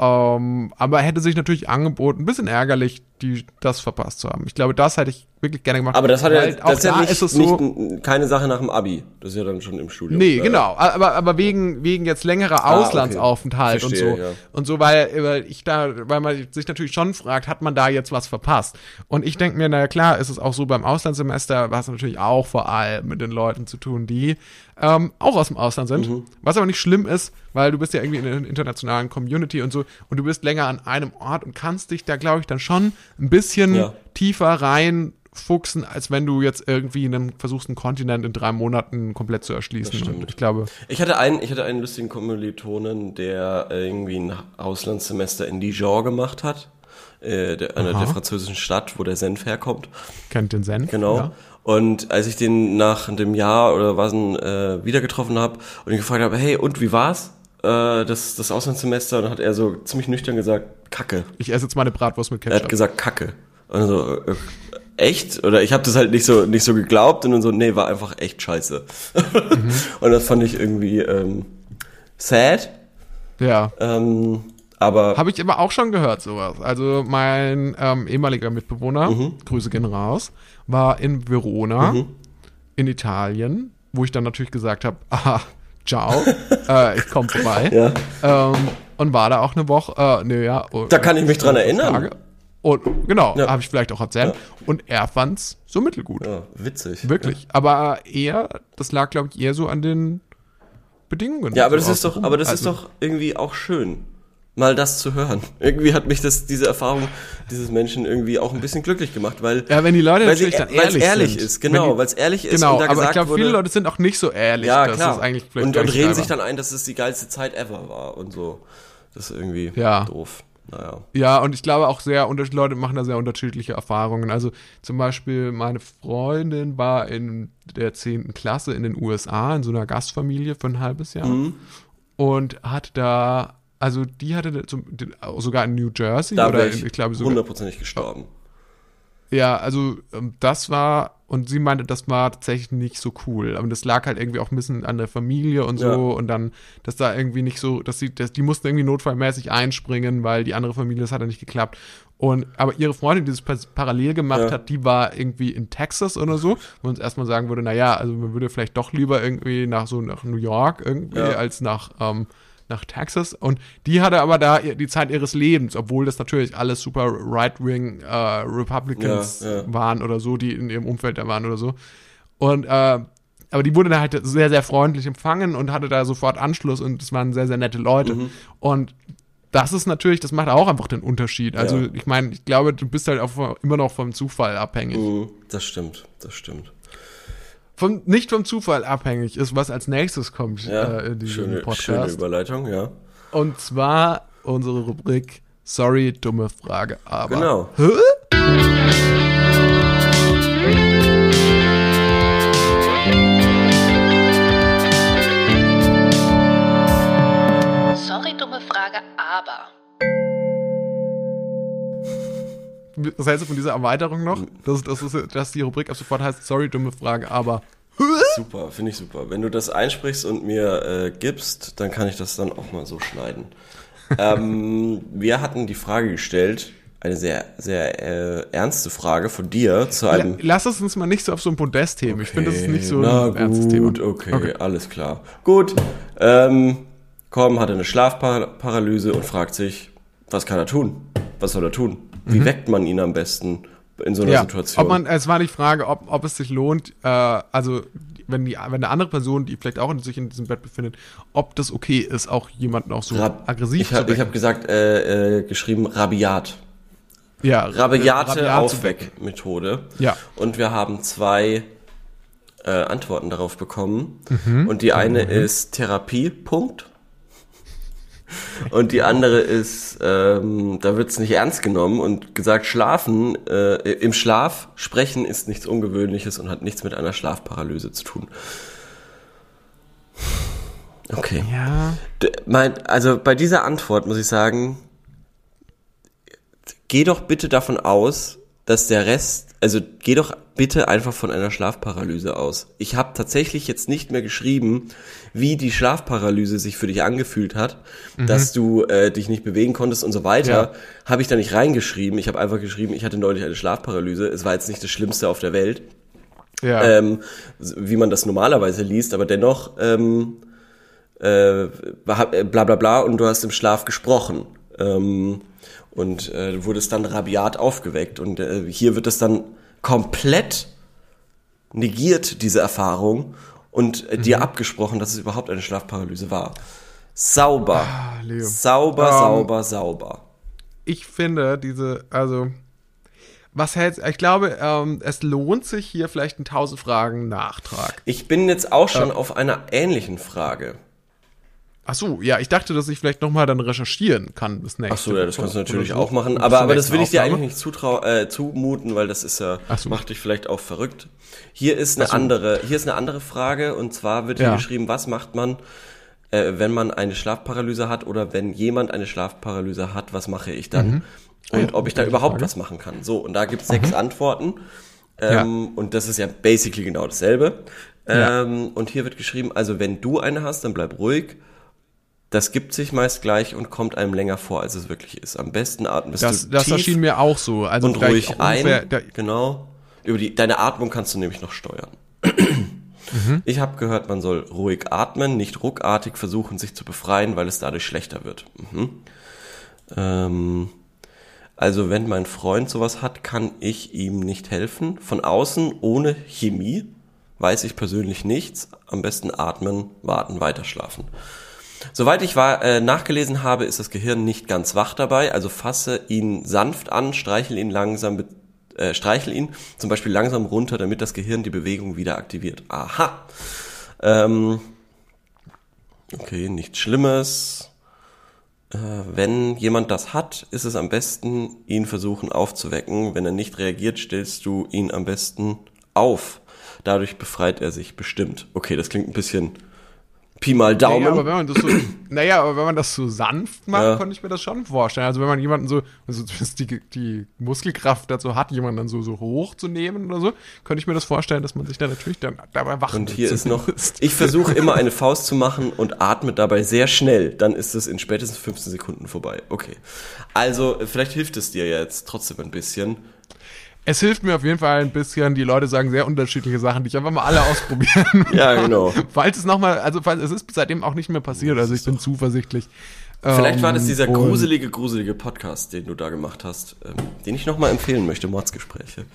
Ähm, aber hätte sich natürlich angeboten, ein bisschen ärgerlich, die, das verpasst zu haben. Ich glaube, das hätte ich wirklich gerne gemacht. Aber das hat ja, Weil auch das ist ja da nicht, ist es so, nicht keine Sache nach dem Abi. Das ist ja dann schon im Studium. Nee, Ja, genau. Aber, aber wegen, wegen jetzt längerer Ah, okay. Auslandsaufenthalt und Verstehe, so. ja. Und so, weil, weil ich da, weil man sich natürlich schon fragt, hat man da jetzt was verpasst? Und ich denke mir, naja klar, ist es auch so beim Auslandssemester, was natürlich auch vor allem mit den Leuten zu tun, die ähm, auch aus dem Ausland sind. Mhm. Was aber nicht schlimm ist, weil du bist ja irgendwie in einer internationalen Community und so und du bist länger an einem Ort und kannst dich da, glaube ich, dann schon ein bisschen Ja. tiefer reinfuchsen, als wenn du jetzt irgendwie einen, versuchst, einen Kontinent in drei Monaten komplett zu erschließen. Ich glaube, Ich hatte einen, ich hatte einen lustigen Kommilitonen, der irgendwie ein Auslandssemester in Dijon gemacht hat. Äh, der, einer der französischen Stadt, wo der Senf herkommt. kennt den Senf. Genau. Ja. Und als ich den nach dem Jahr oder was äh, wieder getroffen habe und ihn gefragt habe, hey, und wie war's? Äh, das, das Auslandssemester, dann hat er so ziemlich nüchtern gesagt, Kacke. Ich esse jetzt meine Bratwurst mit Er hat Ketchup. gesagt, Kacke. Und so, äh, echt? Oder ich habe das halt nicht so nicht so geglaubt und dann so, nee, war einfach echt scheiße. Mhm. und das fand ich irgendwie ähm, sad. Ja. Ähm, aber Habe ich aber auch schon gehört, sowas. Also mein ähm, ehemaliger Mitbewohner, Mhm. Grüße gehen raus, war in Verona in Italien, wo ich dann natürlich gesagt habe, aha, ciao, äh, ich komme vorbei. ja, Ähm, und war da auch eine Woche, äh, ne, ja. da kann ich mich dran erinnern. Tage. Und genau, Ja. habe ich vielleicht auch erzählt. Und er fand's so mittelgut. Ja, witzig. Wirklich. Aber eher, das lag, glaube ich, eher so an den Bedingungen. Ja, aber so das ist doch, aber das ist Also, doch irgendwie auch schön, mal das zu hören. Irgendwie hat mich das, diese Erfahrung dieses Menschen irgendwie auch ein bisschen glücklich gemacht, weil Ja, wenn die Leute weil natürlich dann weil es ehrlich, ehrlich sind. ist, genau, weil es ehrlich ist Genau, und da aber ich glaube, viele Leute sind auch nicht so ehrlich, ja dass klar, es eigentlich vielleicht und, und reden sich dann ein, dass es die geilste Zeit ever war und so. Das ist irgendwie Ja. doof. Naja. Ja, und ich glaube auch sehr, Leute machen da sehr unterschiedliche Erfahrungen. Also zum Beispiel meine Freundin war in der 10. Klasse in den USA in so einer Gastfamilie für ein halbes Jahr Mhm. und hat da, also die hatte zum, sogar in New Jersey Da oder wäre in, ich, ich glaube sogar hundertprozentig gestorben. Ja, also ähm, das war, und sie meinte, das war tatsächlich nicht so cool. Aber das lag halt irgendwie auch ein bisschen an der Familie und so. Ja. Und dann, dass da irgendwie nicht so, dass sie, dass, die mussten irgendwie notfallmäßig einspringen, weil die andere Familie, das hat ja nicht geklappt. Und, aber ihre Freundin, die das pa- parallel gemacht Ja. hat, die war irgendwie in Texas oder so, wo uns erstmal sagen würde, naja, also man würde vielleicht doch lieber irgendwie nach so nach New York irgendwie Ja. als nach, ähm, nach Texas. Und die hatte aber da die Zeit ihres Lebens, obwohl das natürlich alles super right-wing äh, Republicans Ja, ja. waren oder so, die in ihrem Umfeld da waren oder so. Und äh, aber die wurde dann halt sehr, sehr freundlich empfangen und hatte da sofort Anschluss und es waren sehr, sehr nette Leute. Mhm. Und das ist natürlich, das macht auch einfach den Unterschied. Also Ja. ich meine, ich glaube, du bist halt auch immer noch vom Zufall abhängig. Mhm, Das stimmt, das stimmt. Vom, nicht vom Zufall abhängig ist, was als nächstes kommt Ja, äh, in diesem schöne, schöne Podcast. Überleitung, ja. Und zwar unsere Rubrik Sorry, dumme Frage, aber. Genau. Hä? Sorry, dumme Frage, aber. Was hältst du von dieser Erweiterung noch? Dass, dass, es- dass die Rubrik ab sofort heißt Sorry, dumme Frage, aber. Super, finde ich super. Wenn du das einsprichst und mir äh, gibst, dann kann ich das dann auch mal so schneiden. ähm, wir hatten die Frage gestellt, eine sehr, sehr äh, ernste Frage von dir zu einem. Lass es uns mal nicht so auf so ein Podest heben. Ich finde, das ist nicht so ein ernstes Thema. gut, okay, alles klar. Gut, ähm, Korben hatte eine Schlafparalyse und fragt sich, was kann er tun? Was soll er tun? Wie weckt man ihn am besten in so einer Mhm. Ja, Situation? ob man, es war die Frage, ob, ob es sich lohnt, äh, also wenn die, wenn eine andere Person, die vielleicht auch in, sich in diesem Bett befindet, ob das okay ist, auch jemanden auch so Rab- aggressiv ich zu hab, ich wecken. habe gesagt, äh, äh, geschrieben rabiat. ja, Rabiate rabiat zu. Aufweckmethode. Ja. Und wir haben zwei äh, Antworten darauf bekommen. Mhm. Und die eine ist Therapie, Punkt. Und die andere ist, ähm, da wird's nicht ernst genommen und gesagt, schlafen, äh, im Schlaf sprechen ist nichts Ungewöhnliches und hat nichts mit einer Schlafparalyse zu tun. Okay. Ja, D- Mein, also bei dieser Antwort muss ich sagen, geh doch bitte davon aus, dass der Rest, also geh doch bitte einfach von einer Schlafparalyse aus. Ich habe tatsächlich jetzt nicht mehr geschrieben, wie die Schlafparalyse sich für dich angefühlt hat, dass du äh, dich nicht bewegen konntest und so weiter. Ja. Habe ich da nicht reingeschrieben. Ich habe einfach geschrieben, ich hatte neulich eine Schlafparalyse. Es war jetzt nicht das Schlimmste auf der Welt ja. ähm, wie man das normalerweise liest, aber dennoch ähm, äh, äh, bla bla bla und du hast im Schlaf gesprochen. Ähm, und äh, du wurdest dann rabiat aufgeweckt. Und äh, hier wird es dann komplett negiert, diese Erfahrung, und äh, Mhm. dir abgesprochen, dass es überhaupt eine Schlafparalyse war. Sauber. Ah. Sauber, Ähm, sauber, sauber. ich finde diese, also, was hältst, ich glaube, ähm, es lohnt sich hier vielleicht ein 1000 Fragen Nachtrag. Ich bin jetzt auch schon auf einer ähnlichen Frage. Ach so, ja, ich dachte, dass ich vielleicht nochmal dann recherchieren kann bis nächste Ach so, ja, das kannst du natürlich so. auch machen. Aber, aber das will ich dir Aufnahme. eigentlich nicht zutrau äh, zumuten, weil das ist ja, so. macht dich vielleicht auch verrückt. Hier ist eine andere, hier ist eine andere Frage und zwar wird hier Ja. geschrieben, was macht man, äh, wenn man eine Schlafparalyse hat oder wenn jemand eine Schlafparalyse hat, was mache ich dann? Mhm. und Ja, ob ich da überhaupt Frage. was machen kann. So, und da gibt es sechs Antworten. Ähm, Und das ist ja basically genau dasselbe. Ähm, Und hier wird geschrieben, also wenn du eine hast, dann bleib ruhig. Das gibt sich meist gleich und kommt einem länger vor, als es wirklich ist. Am besten atmest Das, du das tief erschien mir auch so. Also und ruhig ungefähr- ein. da- genau. Über die, deine Atmung kannst du nämlich noch steuern. Mhm. Ich habe gehört, man soll ruhig atmen, nicht ruckartig versuchen, sich zu befreien, weil es dadurch schlechter wird. Mhm. Ähm, also wenn mein Freund sowas hat, kann ich ihm nicht helfen. Von außen ohne Chemie weiß ich persönlich nichts. Am besten atmen, warten, weiterschlafen. Soweit ich war, äh, nachgelesen habe, ist das Gehirn nicht ganz wach dabei. Also fasse ihn sanft an, streichel ihn langsam, äh, streichel ihn zum Beispiel langsam runter, damit das Gehirn die Bewegung wieder aktiviert. Aha. Ähm, okay, nichts Schlimmes. Äh, wenn jemand das hat, ist es am besten, ihn versuchen aufzuwecken. Wenn er nicht reagiert, stellst du ihn am besten auf. Dadurch befreit er sich bestimmt. Okay, das klingt ein bisschen Pi mal Daumen. Naja, aber wenn man das so, naja, aber wenn man das so sanft macht, Ja. konnte ich mir das schon vorstellen. Also wenn man jemanden so, also die, die Muskelkraft dazu hat, jemanden dann so, so hoch zu nehmen oder so, könnte ich mir das vorstellen, dass man sich dann natürlich dann dabei wach Und hier ist noch, ich versuche immer eine Faust zu machen und atme dabei sehr schnell. Dann ist es in spätestens 15 Sekunden vorbei. Okay. Also, äh, vielleicht hilft es dir jetzt trotzdem ein bisschen. Es hilft mir auf jeden Fall ein bisschen. Die Leute sagen sehr unterschiedliche Sachen, die ich einfach mal alle ausprobieren. Ja, genau. falls es nochmal, also falls, es ist seitdem auch nicht mehr passiert, also ich bin zuversichtlich. Vielleicht war das Ähm, dieser und- gruselige, gruselige Podcast, den du da gemacht hast, ähm, den ich nochmal empfehlen möchte, Mordsgespräche.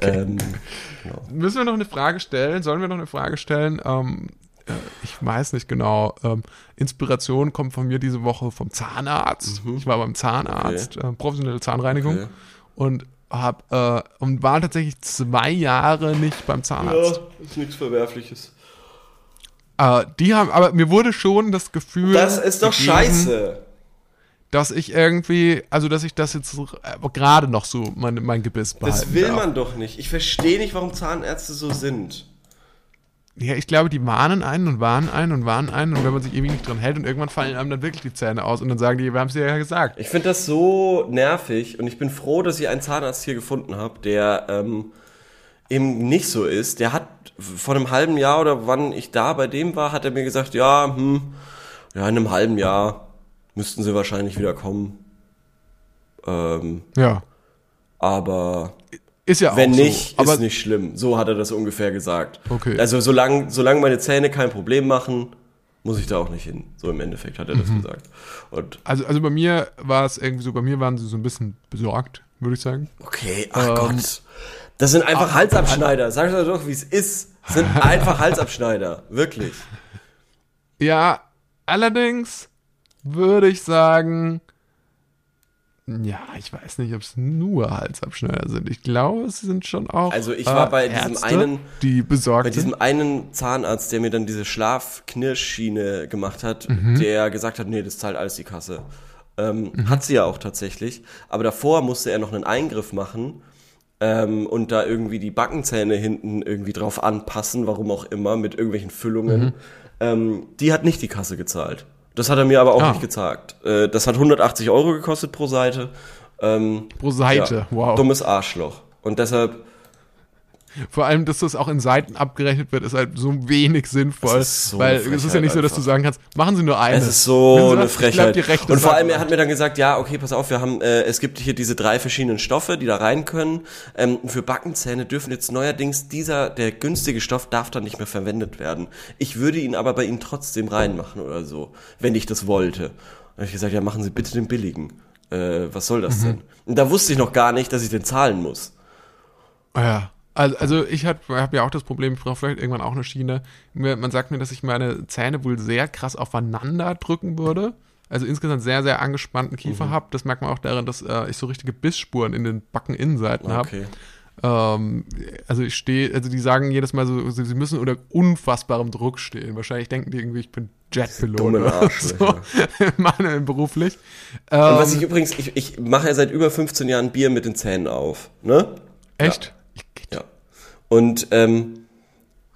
Ähm, Müssen wir noch eine Frage stellen? Sollen wir noch eine Frage stellen? Ähm, äh, ich weiß nicht genau. Ähm, Inspiration kommt von mir diese Woche vom Zahnarzt. Ich war beim Zahnarzt, äh, professionelle Zahnreinigung Mhm. Okay. und hab äh, und war tatsächlich zwei Jahre nicht beim Zahnarzt. ist nichts Verwerfliches. Äh, die haben, aber mir wurde schon das Gefühl, Das ist doch gegeben, scheiße. dass ich irgendwie, also dass ich das jetzt äh, gerade noch so mein, mein Gebiss behalten Das will darf. man doch nicht. Ich verstehe nicht, warum Zahnärzte so sind. Ja, ich glaube, die warnen einen und warnen einen und warnen einen und wenn man sich ewig nicht dran hält und irgendwann fallen einem dann wirklich die Zähne aus und dann sagen die, wir haben es dir ja gesagt. Ich finde das so nervig und ich bin froh, dass ich einen Zahnarzt hier gefunden habe, der ähm, eben nicht so ist. Der hat vor einem halben Jahr oder wann ich da bei dem war, hat er mir gesagt, ja, hm, ja, in einem halben Jahr müssten sie wahrscheinlich wieder kommen. Ähm, Ja. aber Ist ja wenn auch nicht, so. Aber ist nicht schlimm. So hat er das ungefähr gesagt. Okay. Also solange, solange meine Zähne kein Problem machen, muss ich da auch nicht hin. So im Endeffekt hat er Mhm. das gesagt. Und also, also bei mir war es irgendwie so, bei mir waren sie so ein bisschen besorgt, würde ich sagen. Okay, ach Ähm, Gott. Das sind einfach Halsabschneider. Sag doch doch, wie es ist. Das sind einfach Halsabschneider. Wirklich. Ja, allerdings würde ich sagen, ja, ich weiß nicht, ob es nur Halsabschneider sind. Ich glaube, es sind schon auch. Also ich war äh, bei diesem Ärzte, einen- die besorgt Bei diesem einen Zahnarzt, der mir dann diese Schlafknirschschiene gemacht hat, Mhm. der gesagt hat, nee, das zahlt alles die Kasse. Ähm, Hat sie ja auch tatsächlich. Aber davor musste er noch einen Eingriff machen ähm, und da irgendwie die Backenzähne hinten irgendwie drauf anpassen, warum auch immer, mit irgendwelchen Füllungen. Mhm. Ähm, die hat nicht die Kasse gezahlt. Das hat er mir aber auch Ah. nicht gesagt. Äh, das hat 180 Euro gekostet pro Seite. Ähm, Pro Seite, ja, wow. Dummes Arschloch. Und deshalb, Vor allem, dass das auch in Seiten abgerechnet wird, ist halt so wenig sinnvoll. So weil es ist ja nicht so, dass du sagen kannst, machen Sie nur eine. Es ist so eine Frechheit. und vor allem, er hat mir dann gesagt, ja, okay, pass auf, wir haben, äh, es gibt hier diese drei verschiedenen Stoffe, die da rein können. Ähm, für Backenzähne dürfen jetzt neuerdings dieser, der günstige Stoff darf dann nicht mehr verwendet werden. Ich würde ihn aber bei Ihnen trotzdem reinmachen oder so, wenn ich das wollte. Dann habe ich gesagt, ja, machen Sie bitte den billigen. Äh, was soll Mhm. das denn? Und da wusste ich noch gar nicht, dass ich den zahlen muss. Ja. Also, also ich habe hab ja auch das Problem, ich brauche vielleicht irgendwann auch eine Schiene. Mir, man sagt mir, dass ich meine Zähne wohl sehr krass aufeinander drücken würde. Also insgesamt sehr, sehr angespannten Mhm. Kiefer hab. Das merkt man auch daran, dass äh, ich so richtige Bissspuren in den Backeninnenseiten habe. Okay. Ähm, also ich stehe, also die sagen jedes Mal so, sie müssen unter unfassbarem Druck stehen. Wahrscheinlich denken die irgendwie, ich bin Jetpilot oder so. Arschlöcher. Meine beruflich. Und Ähm, was ich übrigens, ich, ich mache ja seit über 15 Jahren Bier mit den Zähnen auf, ne? echt? Ja. Und, ähm,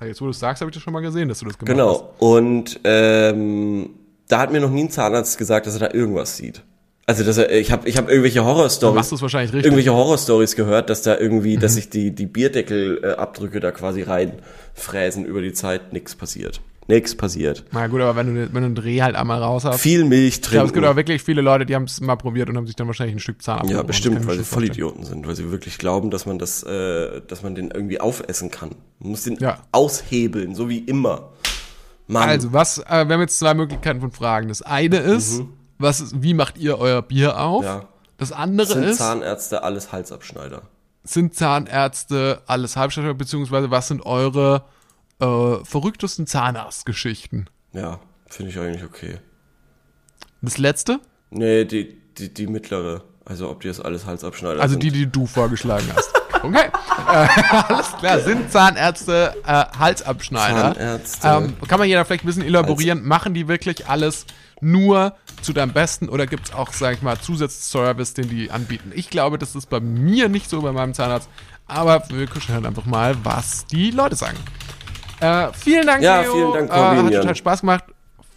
Ja. Jetzt, wo du es sagst, habe ich das schon mal gesehen, dass du das gemacht hast. Genau. Und ähm, da hat mir noch nie ein Zahnarzt gesagt, dass er da irgendwas sieht. Also das, ich habe ich hab irgendwelche machst Horror-Stories, wahrscheinlich richtig. irgendwelche Horror-Stories gehört, dass da irgendwie, dass Mhm. sich die, die Bierdeckelabdrücke da quasi reinfräsen über die Zeit, nix passiert. Nix passiert. Na gut, aber wenn du, wenn du einen Dreh halt einmal raus hast. Viel Milch ich glaube, es gibt trinken. aber wirklich viele Leute, die haben es mal probiert und haben sich dann wahrscheinlich ein Stück Zahn Ja, bestimmt, weil sie. Vollidioten sind, weil sie wirklich glauben, dass man das, äh, dass man den irgendwie aufessen kann. Man muss den Ja. aushebeln, so wie immer. Mann. Also, was, äh, wir haben jetzt zwei Möglichkeiten von Fragen. Das eine ist, was ist, wie macht ihr euer Bier auf? Mhm. Ja. Das andere sind ist, Zahnärzte alles Halsabschneider? sind Zahnärzte alles Halbstadter, beziehungsweise was sind eure äh, verrücktesten Zahnarztgeschichten? Ja, finde ich eigentlich okay. Das letzte? Nee, die, die, die mittlere. Also ob die das alles Halsabschneider Also sind. die, die du vorgeschlagen hast. Okay. äh, alles klar. Sind Zahnärzte äh, Halsabschneider? Zahnärzte. Ähm, kann man hier da vielleicht ein bisschen elaborieren? Machen die wirklich alles nur zu deinem Besten oder gibt es auch, sag ich mal, Zusatzservice, den die anbieten? Ich glaube, das ist bei mir nicht so bei meinem Zahnarzt. Aber wir hören einfach mal, was die Leute sagen. Äh, vielen Dank, Ja, Leo. vielen Dank, äh, Hat Corbinian. total Spaß gemacht.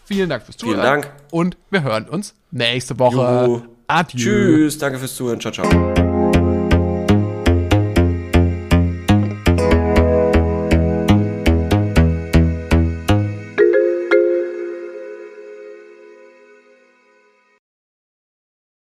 Vielen Dank fürs Zuhören. Dank. Und wir hören uns nächste Woche. Juhu. Adieu. Tschüss, danke fürs Zuhören. Ciao, ciao.